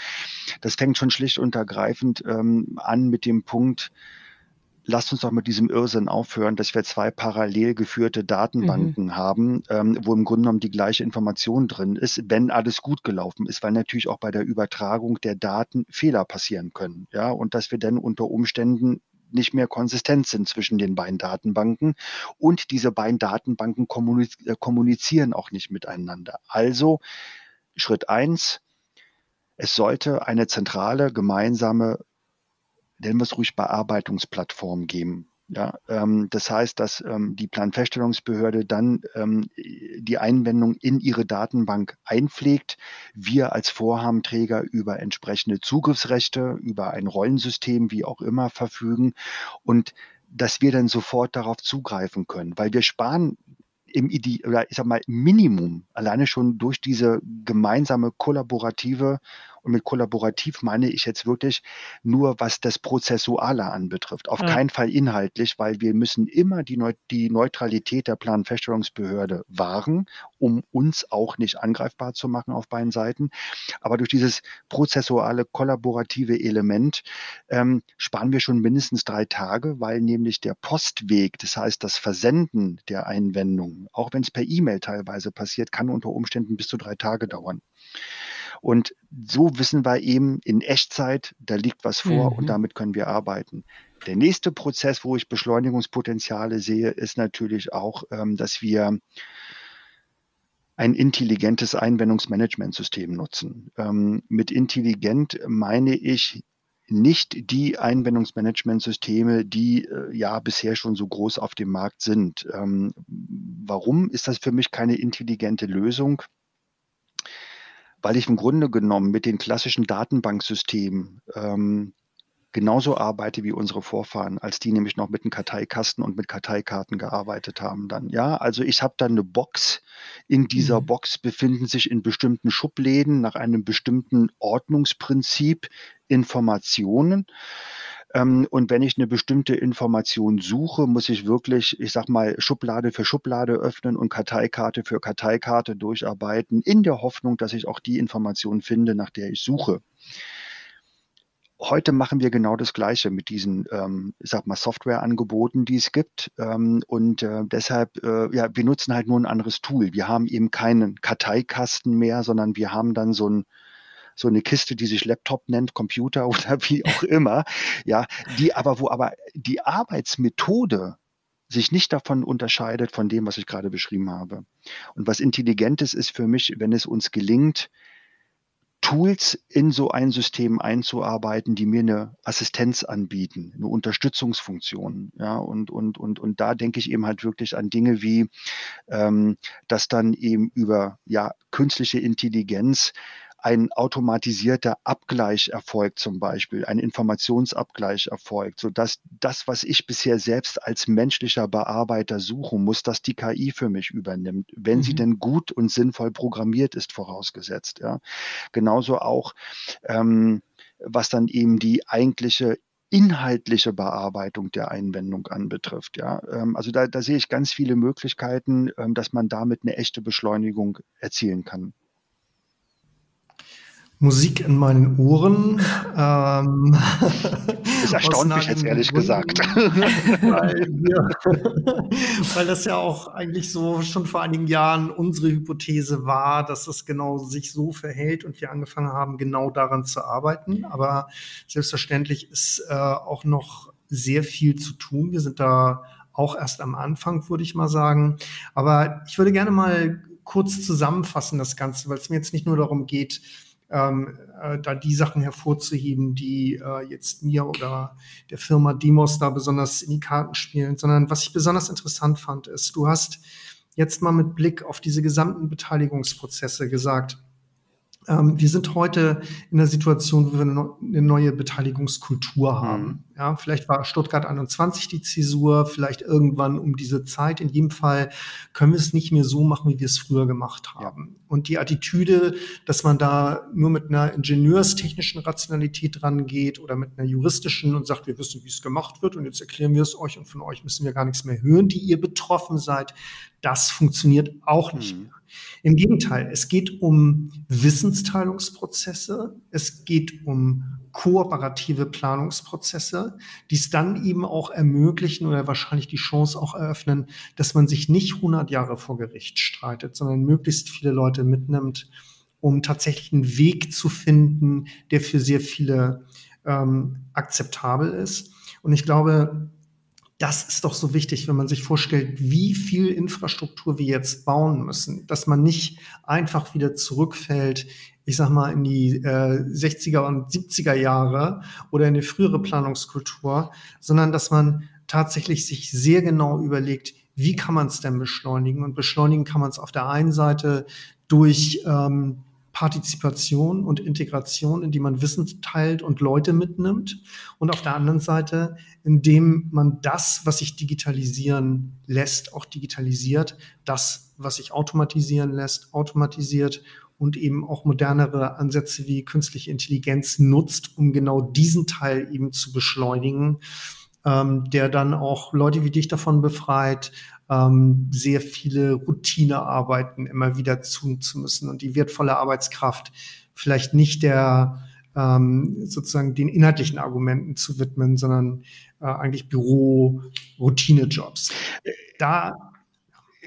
Das fängt schon schlicht und ergreifend ähm, an mit dem Punkt, lasst uns doch mit diesem Irrsinn aufhören, dass wir zwei parallel geführte Datenbanken mhm. haben, ähm, wo im Grunde genommen die gleiche Information drin ist, wenn alles gut gelaufen ist, weil natürlich auch bei der Übertragung der Daten Fehler passieren können. Ja, und dass wir dann unter Umständen nicht mehr konsistent sind zwischen den beiden Datenbanken und diese beiden Datenbanken äh, kommunizieren auch nicht miteinander. Also Schritt eins, es sollte eine zentrale gemeinsame nennen wir es ruhig Bearbeitungsplattform geben. Ja, ähm, das heißt, dass ähm, die Planfeststellungsbehörde dann ähm, die Einwendung in ihre Datenbank einpflegt. Wir als Vorhabenträger über entsprechende Zugriffsrechte, über ein Rollensystem, wie auch immer, verfügen und dass wir dann sofort darauf zugreifen können, weil wir sparen im Ide oder ich sag mal Minimum alleine schon durch diese gemeinsame kollaborative und mit kollaborativ meine ich jetzt wirklich nur, was das Prozessuale anbetrifft. Auf ja. keinen Fall inhaltlich, weil wir müssen immer die, Neu die Neutralität der Planfeststellungsbehörde wahren, um uns auch nicht angreifbar zu machen auf beiden Seiten. Aber durch dieses prozessuale, kollaborative Element ähm, sparen wir schon mindestens drei Tage, weil nämlich der Postweg, das heißt das Versenden der Einwendungen, auch wenn es per E-Mail teilweise passiert, kann unter Umständen bis zu drei Tage dauern. Und so wissen wir eben in Echtzeit, da liegt was vor mhm. und damit können wir arbeiten. Der nächste Prozess, wo ich Beschleunigungspotenziale sehe, ist natürlich auch, ähm, dass wir ein intelligentes Einwendungsmanagementsystem nutzen. Ähm, mit intelligent meine ich nicht die Einwendungsmanagementsysteme, die äh, ja bisher schon so groß auf dem Markt sind. Ähm, warum ist das für mich keine intelligente Lösung? Weil ich im Grunde genommen mit den klassischen Datenbanksystemen ähm, genauso arbeite wie unsere Vorfahren, als die nämlich noch mit einem Karteikasten und mit Karteikarten gearbeitet haben dann. Ja, also ich habe dann eine Box. In dieser mhm. Box befinden sich in bestimmten Schubläden nach einem bestimmten Ordnungsprinzip Informationen. Ähm, und wenn ich eine bestimmte Information suche, muss ich wirklich, ich sag mal, Schublade für Schublade öffnen und Karteikarte für Karteikarte durcharbeiten, in der Hoffnung, dass ich auch die Information finde, nach der ich suche. Heute machen wir genau das Gleiche mit diesen, ähm, ich sag mal, Softwareangeboten, die es gibt. Ähm, und äh, deshalb, äh, ja, wir nutzen halt nur ein anderes Tool. Wir haben eben keinen Karteikasten mehr, sondern wir haben dann so ein so eine Kiste, die sich Laptop nennt, Computer oder wie auch immer, ja, die aber, wo aber die Arbeitsmethode sich nicht davon unterscheidet von dem, was ich gerade beschrieben habe. Und was Intelligentes ist für mich, wenn es uns gelingt, Tools in so ein System einzuarbeiten, die mir eine Assistenz anbieten, eine Unterstützungsfunktion. Ja, und, und, und, und da denke ich eben halt wirklich an Dinge wie, ähm, dass dann eben über ja, künstliche Intelligenz ein automatisierter Abgleich erfolgt zum Beispiel, ein Informationsabgleich erfolgt, sodass das, was ich bisher selbst als menschlicher Bearbeiter suchen muss, dass die KI für mich übernimmt, wenn mhm. sie denn gut und sinnvoll programmiert ist, vorausgesetzt. Ja. Genauso auch, ähm, was dann eben die eigentliche inhaltliche Bearbeitung der Einwendung anbetrifft. Ja, ähm, also da, da sehe ich ganz viele Möglichkeiten, ähm, dass man damit eine echte Beschleunigung erzielen kann. Musik in meinen Ohren. Ähm, das erstaunt mich jetzt ehrlich Gründen, gesagt. Weil, wir, weil, das ja auch eigentlich so schon vor einigen Jahren unsere Hypothese war, dass es genau sich so verhält und wir angefangen haben, genau daran zu arbeiten. Aber selbstverständlich ist äh, auch noch sehr viel zu tun. Wir sind da auch erst am Anfang, würde ich mal sagen. Aber ich würde gerne mal kurz zusammenfassen, das Ganze, weil es mir jetzt nicht nur darum geht, ähm, äh, da die Sachen hervorzuheben, die äh, jetzt mir oder der Firma Demos da besonders in die Karten spielen, sondern was ich besonders interessant fand, ist, du hast jetzt mal mit Blick auf diese gesamten Beteiligungsprozesse gesagt, wir sind heute in einer Situation, wo wir eine neue Beteiligungskultur mhm. haben. Ja, vielleicht war Stuttgart 21 die Zäsur, vielleicht irgendwann um diese Zeit. In jedem Fall können wir es nicht mehr so machen, wie wir es früher gemacht haben. Und die Attitüde, dass man da nur mit einer ingenieurstechnischen Rationalität rangeht oder mit einer juristischen und sagt, wir wissen, wie es gemacht wird und jetzt erklären wir es euch und von euch müssen wir gar nichts mehr hören, die ihr betroffen seid, das funktioniert auch nicht mhm. mehr. Im Gegenteil, es geht um Wissensteilungsprozesse, es geht um kooperative Planungsprozesse, die es dann eben auch ermöglichen oder wahrscheinlich die Chance auch eröffnen, dass man sich nicht 100 Jahre vor Gericht streitet, sondern möglichst viele Leute mitnimmt, um tatsächlich einen Weg zu finden, der für sehr viele ähm, akzeptabel ist. Und ich glaube, das ist doch so wichtig, wenn man sich vorstellt, wie viel Infrastruktur wir jetzt bauen müssen, dass man nicht einfach wieder zurückfällt, ich sag mal, in die äh, 60er und 70er Jahre oder in die frühere Planungskultur, sondern dass man tatsächlich sich sehr genau überlegt, wie kann man es denn beschleunigen? Und beschleunigen kann man es auf der einen Seite durch ähm, Partizipation und Integration, indem man Wissen teilt und Leute mitnimmt. Und auf der anderen Seite, indem man das, was sich digitalisieren lässt, auch digitalisiert, das, was sich automatisieren lässt, automatisiert und eben auch modernere Ansätze wie künstliche Intelligenz nutzt, um genau diesen Teil eben zu beschleunigen, ähm, der dann auch Leute wie dich davon befreit, ähm, sehr viele Routinearbeiten immer wieder tun zu müssen und die wertvolle Arbeitskraft vielleicht nicht der ähm, sozusagen den inhaltlichen Argumenten zu widmen, sondern äh, eigentlich Büro, Routinejobs. Da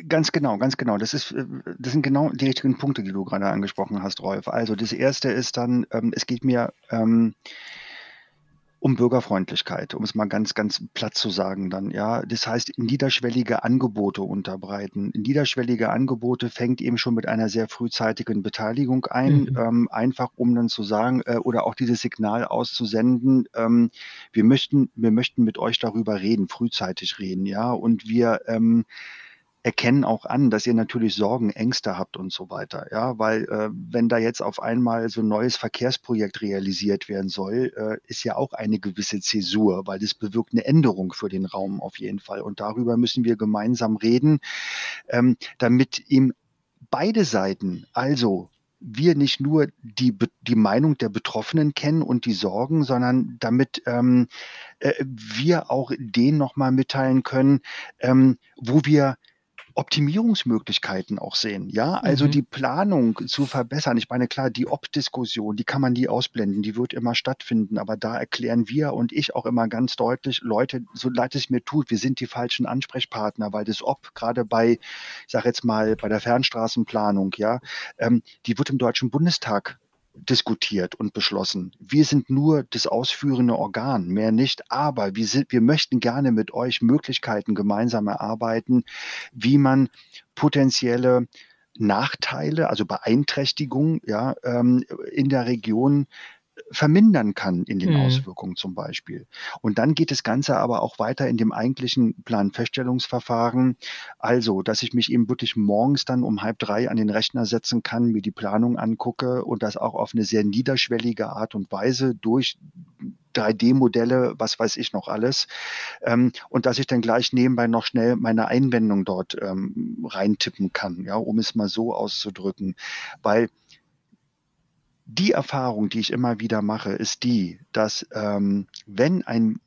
Ganz genau, ganz genau. Das ist, äh, das sind genau die richtigen Punkte, die du gerade angesprochen hast, Rolf. Also das erste ist dann, ähm, es geht mir ähm, um Bürgerfreundlichkeit, um es mal ganz, ganz platt zu sagen dann, ja. Das heißt, niederschwellige Angebote unterbreiten. Niederschwellige Angebote fängt eben schon mit einer sehr frühzeitigen Beteiligung ein, mhm. ähm, einfach um dann zu sagen äh, oder auch dieses Signal auszusenden, ähm, wir möchten, wir möchten mit euch darüber reden, frühzeitig reden, ja. Und wir ähm, erkennen auch an, dass ihr natürlich Sorgen, Ängste habt und so weiter. Ja, weil äh, wenn da jetzt auf einmal so ein neues Verkehrsprojekt realisiert werden soll, äh, ist ja auch eine gewisse Zäsur, weil das bewirkt eine Änderung für den Raum auf jeden Fall. Und darüber müssen wir gemeinsam reden, ähm, damit ihm beide Seiten, also wir nicht nur die, die Meinung der Betroffenen kennen und die Sorgen, sondern damit ähm, äh, wir auch denen nochmal mitteilen können, ähm, wo wir Optimierungsmöglichkeiten auch sehen. Ja, also mhm. die Planung zu verbessern. Ich meine, klar, die Ob-Diskussion, die kann man nie ausblenden, die wird immer stattfinden. Aber da erklären wir und ich auch immer ganz deutlich, Leute, so leid es mir tut, wir sind die falschen Ansprechpartner, weil das Ob gerade bei, ich sage jetzt mal, bei der Fernstraßenplanung, ja, ähm, die wird im Deutschen Bundestag diskutiert und beschlossen. Wir sind nur das ausführende Organ, mehr nicht. Aber wir, sind, wir möchten gerne mit euch Möglichkeiten gemeinsam erarbeiten, wie man potenzielle Nachteile, also Beeinträchtigungen ja, ähm, in der Region vermindern kann in den mhm. Auswirkungen zum Beispiel. Und dann geht das Ganze aber auch weiter in dem eigentlichen Planfeststellungsverfahren. Also, dass ich mich eben wirklich morgens dann um halb drei an den Rechner setzen kann, mir die Planung angucke und das auch auf eine sehr niederschwellige Art und Weise durch 3D-Modelle, was weiß ich noch alles. Ähm, und dass ich dann gleich nebenbei noch schnell meine Einwendung dort ähm, reintippen kann, ja, um es mal so auszudrücken. Weil die Erfahrung, die ich immer wieder mache, ist die, dass ähm, wenn ein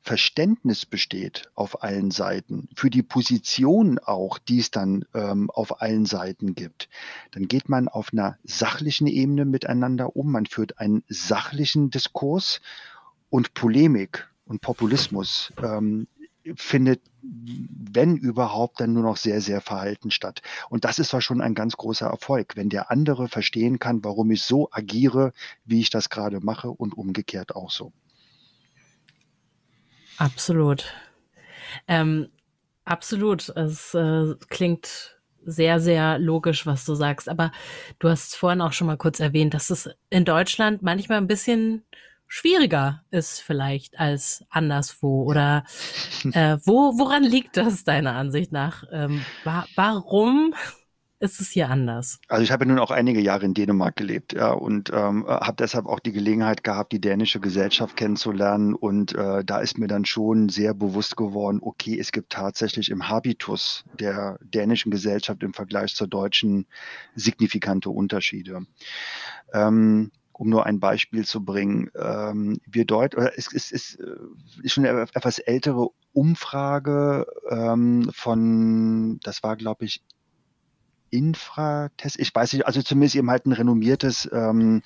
Verständnis besteht auf allen Seiten, für die Position auch, die es dann ähm, auf allen Seiten gibt, dann geht man auf einer sachlichen Ebene miteinander um, man führt einen sachlichen Diskurs und Polemik und Populismus ähm, findet, wenn überhaupt, dann nur noch sehr, sehr verhalten statt. Und das ist doch schon ein ganz großer Erfolg, wenn der andere verstehen kann, warum ich so agiere, wie ich das gerade mache und umgekehrt auch so. Absolut. Ähm, absolut. Es äh, klingt sehr, sehr logisch, was du sagst. Aber du hast vorhin auch schon mal kurz erwähnt, dass es in Deutschland manchmal ein bisschen schwieriger ist vielleicht als anderswo? Oder äh, wo, woran liegt das deiner Ansicht nach? Ähm, wa warum ist es hier anders? Also ich habe ja nun auch einige Jahre in Dänemark gelebt, ja, und ähm, habe deshalb auch die Gelegenheit gehabt, die dänische Gesellschaft kennenzulernen. Und äh, da ist mir dann schon sehr bewusst geworden, okay, es gibt tatsächlich im Habitus der dänischen Gesellschaft im Vergleich zur deutschen signifikante Unterschiede. Ähm, um nur ein Beispiel zu bringen, ähm, wir Deut oder es, es, es äh, ist schon eine etwas ältere Umfrage ähm, von, das war glaube ich Infratest, ich weiß nicht, also zumindest eben halt ein renommiertes ähm,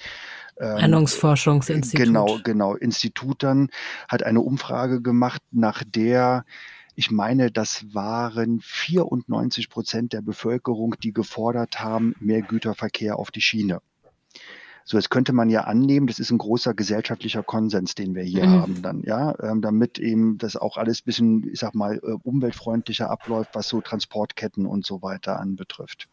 Meinungsforschungsinstitut. Genau, genau. Institut dann hat eine Umfrage gemacht, nach der ich meine, das waren 94 Prozent der Bevölkerung, die gefordert haben, mehr Güterverkehr auf die Schiene. So, jetzt könnte man ja annehmen, das ist ein großer gesellschaftlicher Konsens, den wir hier mhm. haben dann, ja, ähm, damit eben das auch alles bisschen, ich sag mal, äh, umweltfreundlicher abläuft, was so Transportketten und so weiter anbetrifft.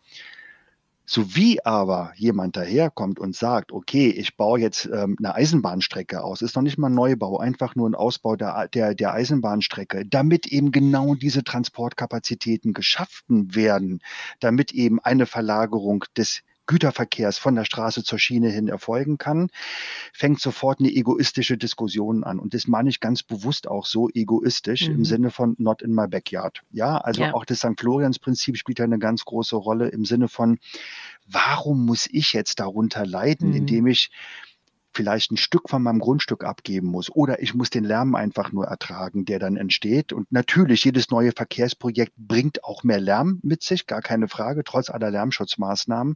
So wie aber jemand daherkommt und sagt, okay, ich baue jetzt ähm, eine Eisenbahnstrecke aus, ist noch nicht mal ein Neubau, einfach nur ein Ausbau der, der, der Eisenbahnstrecke, damit eben genau diese Transportkapazitäten geschaffen werden, damit eben eine Verlagerung des Güterverkehrs von der Straße zur Schiene hin erfolgen kann, fängt sofort eine egoistische Diskussion an. Und das meine ich ganz bewusst auch so egoistisch mhm. im Sinne von not in my backyard. Ja, also ja. auch das St. Florians-Prinzip spielt ja eine ganz große Rolle im Sinne von, warum muss ich jetzt darunter leiden, mhm. indem ich vielleicht ein Stück von meinem Grundstück abgeben muss oder ich muss den Lärm einfach nur ertragen, der dann entsteht. Und natürlich, jedes neue Verkehrsprojekt bringt auch mehr Lärm mit sich, gar keine Frage, trotz aller Lärmschutzmaßnahmen.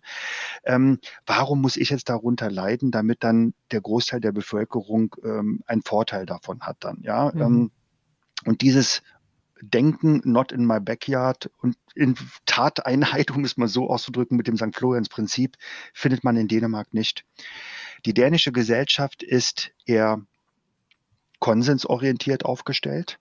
Ähm, warum muss ich jetzt darunter leiden, damit dann der Großteil der Bevölkerung ähm, einen Vorteil davon hat dann, ja? Mhm. Ähm, und dieses Denken, not in my backyard und in Tateinheit, um es mal so auszudrücken, mit dem St. Florians-Prinzip, findet man in Dänemark nicht. Die dänische Gesellschaft ist eher konsensorientiert aufgestellt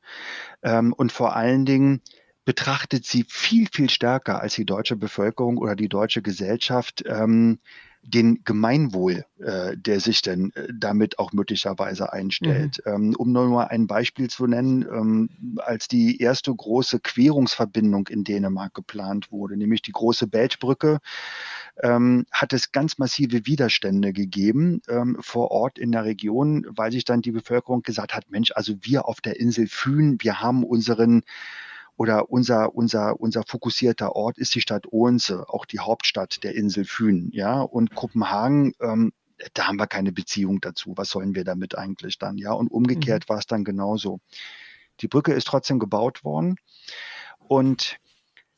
ähm, und vor allen Dingen betrachtet sie viel, viel stärker als die deutsche Bevölkerung oder die deutsche Gesellschaft ähm, den Gemeinwohl, äh, der sich denn äh, damit auch möglicherweise einstellt. Mhm. Ähm, um nur mal ein Beispiel zu nennen, ähm, als die erste große Querungsverbindung in Dänemark geplant wurde, nämlich die große Beltbrücke, ähm, hat es ganz massive Widerstände gegeben ähm, vor Ort in der Region, weil sich dann die Bevölkerung gesagt hat, Mensch, also wir auf der Insel Fühn, wir haben unseren oder unser, unser, unser fokussierter Ort ist die Stadt Odense, auch die Hauptstadt der Insel Fühn, ja, und Kopenhagen, ähm, da haben wir keine Beziehung dazu. Was sollen wir damit eigentlich dann, ja? Und umgekehrt mhm. war es dann genauso. Die Brücke ist trotzdem gebaut worden und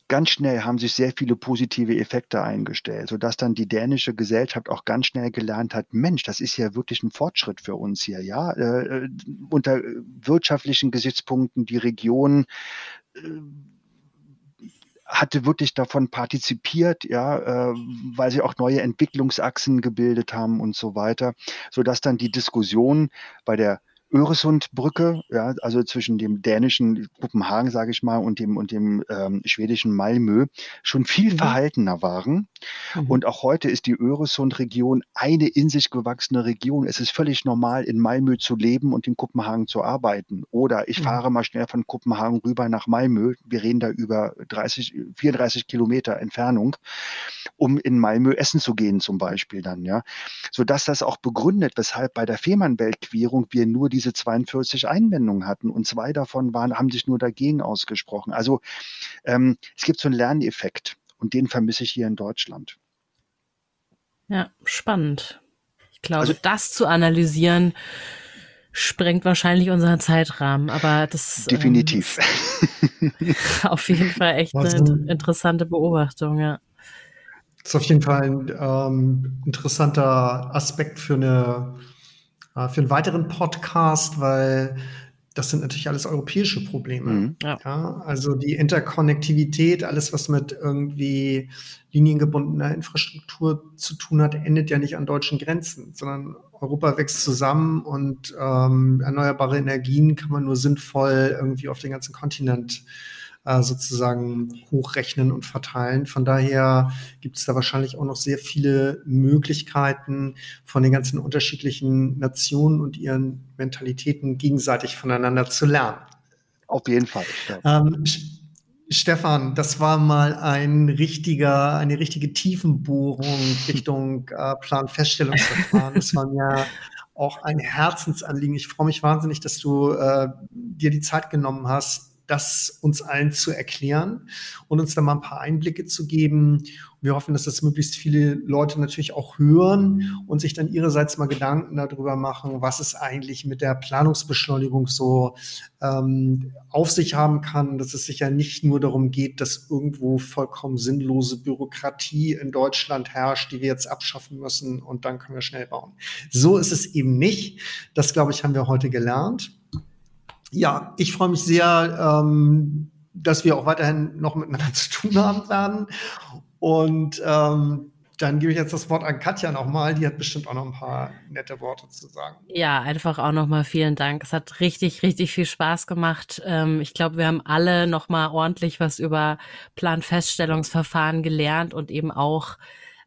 ganz schnell haben sich sehr viele positive Effekte eingestellt, sodass dann die dänische Gesellschaft auch ganz schnell gelernt hat, Mensch, das ist ja wirklich ein Fortschritt für uns hier, ja. Äh, äh unter wirtschaftlichen Gesichtspunkten die Region hatte wirklich davon partizipiert, ja, äh, weil sie auch neue Entwicklungsachsen gebildet haben und so weiter, sodass dann die Diskussion bei der Öresundbrücke, ja, also zwischen dem dänischen Kopenhagen, sage ich mal, und dem und dem ähm, schwedischen Malmö schon viel mhm. verhaltener waren. Mhm. Und auch heute ist die Öresundregion eine in sich gewachsene Region. Es ist völlig normal, in Malmö zu leben und in Kopenhagen zu arbeiten. Oder ich mhm. fahre mal schnell von Kopenhagen rüber nach Malmö. Wir reden da über 30, 34 Kilometer Entfernung, um in Malmö essen zu gehen zum Beispiel dann, ja. Sodass das auch begründet, weshalb bei der Fehmarnbelt-Querung wir nur die diese 42 Einwendungen hatten und zwei davon waren, haben sich nur dagegen ausgesprochen. Also ähm, es gibt so einen Lerneffekt und den vermisse ich hier in Deutschland. Ja, spannend. Ich glaube, also, das zu analysieren sprengt wahrscheinlich unseren Zeitrahmen, aber das definitiv ähm, auf jeden Fall echt eine interessante Beobachtung, ja. Das ist auf jeden Fall ein ähm, interessanter Aspekt für eine für einen weiteren Podcast, weil das sind natürlich alles europäische Probleme. Mhm, ja. ja. also die Interkonnektivität, alles, was mit irgendwie liniengebundener Infrastruktur zu tun hat, endet ja nicht an deutschen Grenzen, sondern Europa wächst zusammen und ähm, erneuerbare Energien kann man nur sinnvoll irgendwie auf den ganzen Kontinent äh, sozusagen hochrechnen und verteilen. Von daher gibt es da wahrscheinlich auch noch sehr viele Möglichkeiten von den ganzen unterschiedlichen Nationen und ihren Mentalitäten gegenseitig voneinander zu lernen. Auf jeden Fall. Ja. Ähm, Stefan, das war mal ein richtiger, eine richtige Tiefenbohrung Richtung äh, Planfeststellungsverfahren. Das war mir auch ein Herzensanliegen. Ich freue mich wahnsinnig, dass du äh, dir die Zeit genommen hast, das uns allen zu erklären und uns da mal ein paar Einblicke zu geben. Wir hoffen, dass das möglichst viele Leute natürlich auch hören und sich dann ihrerseits mal Gedanken darüber machen, was es eigentlich mit der Planungsbeschleunigung so ähm, auf sich haben kann, dass es sich ja nicht nur darum geht, dass irgendwo vollkommen sinnlose Bürokratie in Deutschland herrscht, die wir jetzt abschaffen müssen und dann können wir schnell bauen. So ist es eben nicht. Das, glaube ich, haben wir heute gelernt ja, ich freue mich sehr, ähm, dass wir auch weiterhin noch miteinander zu tun haben werden. Und ähm, dann gebe ich jetzt das Wort an Katja nochmal. Die hat bestimmt auch noch ein paar nette Worte zu sagen. Ja, einfach auch nochmal vielen Dank. Es hat richtig, richtig viel Spaß gemacht. Ähm, ich glaube, wir haben alle nochmal ordentlich was über Planfeststellungsverfahren gelernt und eben auch,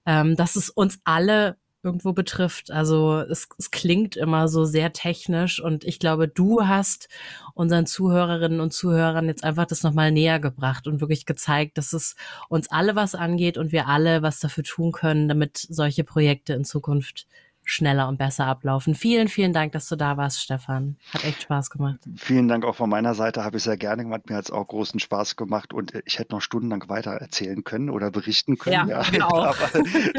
ähm, dass es uns alle irgendwo betrifft. Also es, es klingt immer so sehr technisch und ich glaube, du hast unseren Zuhörerinnen und Zuhörern jetzt einfach das nochmal näher gebracht und wirklich gezeigt, dass es uns alle was angeht und wir alle was dafür tun können, damit solche Projekte in Zukunft schneller und besser ablaufen. Vielen, vielen Dank, dass du da warst, Stefan. Hat echt Spaß gemacht. Vielen Dank auch von meiner Seite. Habe ich sehr gerne gemacht. Mir hat es auch großen Spaß gemacht und ich hätte noch stundenlang weiter erzählen können oder berichten können. Ja, ja. Genau. aber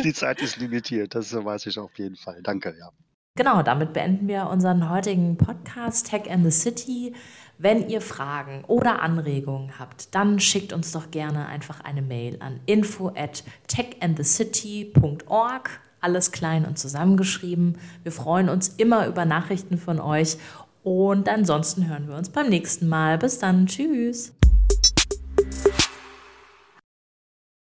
die Zeit ist limitiert. Das weiß ich auf jeden Fall. Danke, ja. Genau, damit beenden wir unseren heutigen Podcast Tech and the City. Wenn ihr Fragen oder Anregungen habt, dann schickt uns doch gerne einfach eine Mail an info at techandthecity.org alles klein und zusammengeschrieben. Wir freuen uns immer über Nachrichten von euch und ansonsten hören wir uns beim nächsten Mal. Bis dann, tschüss.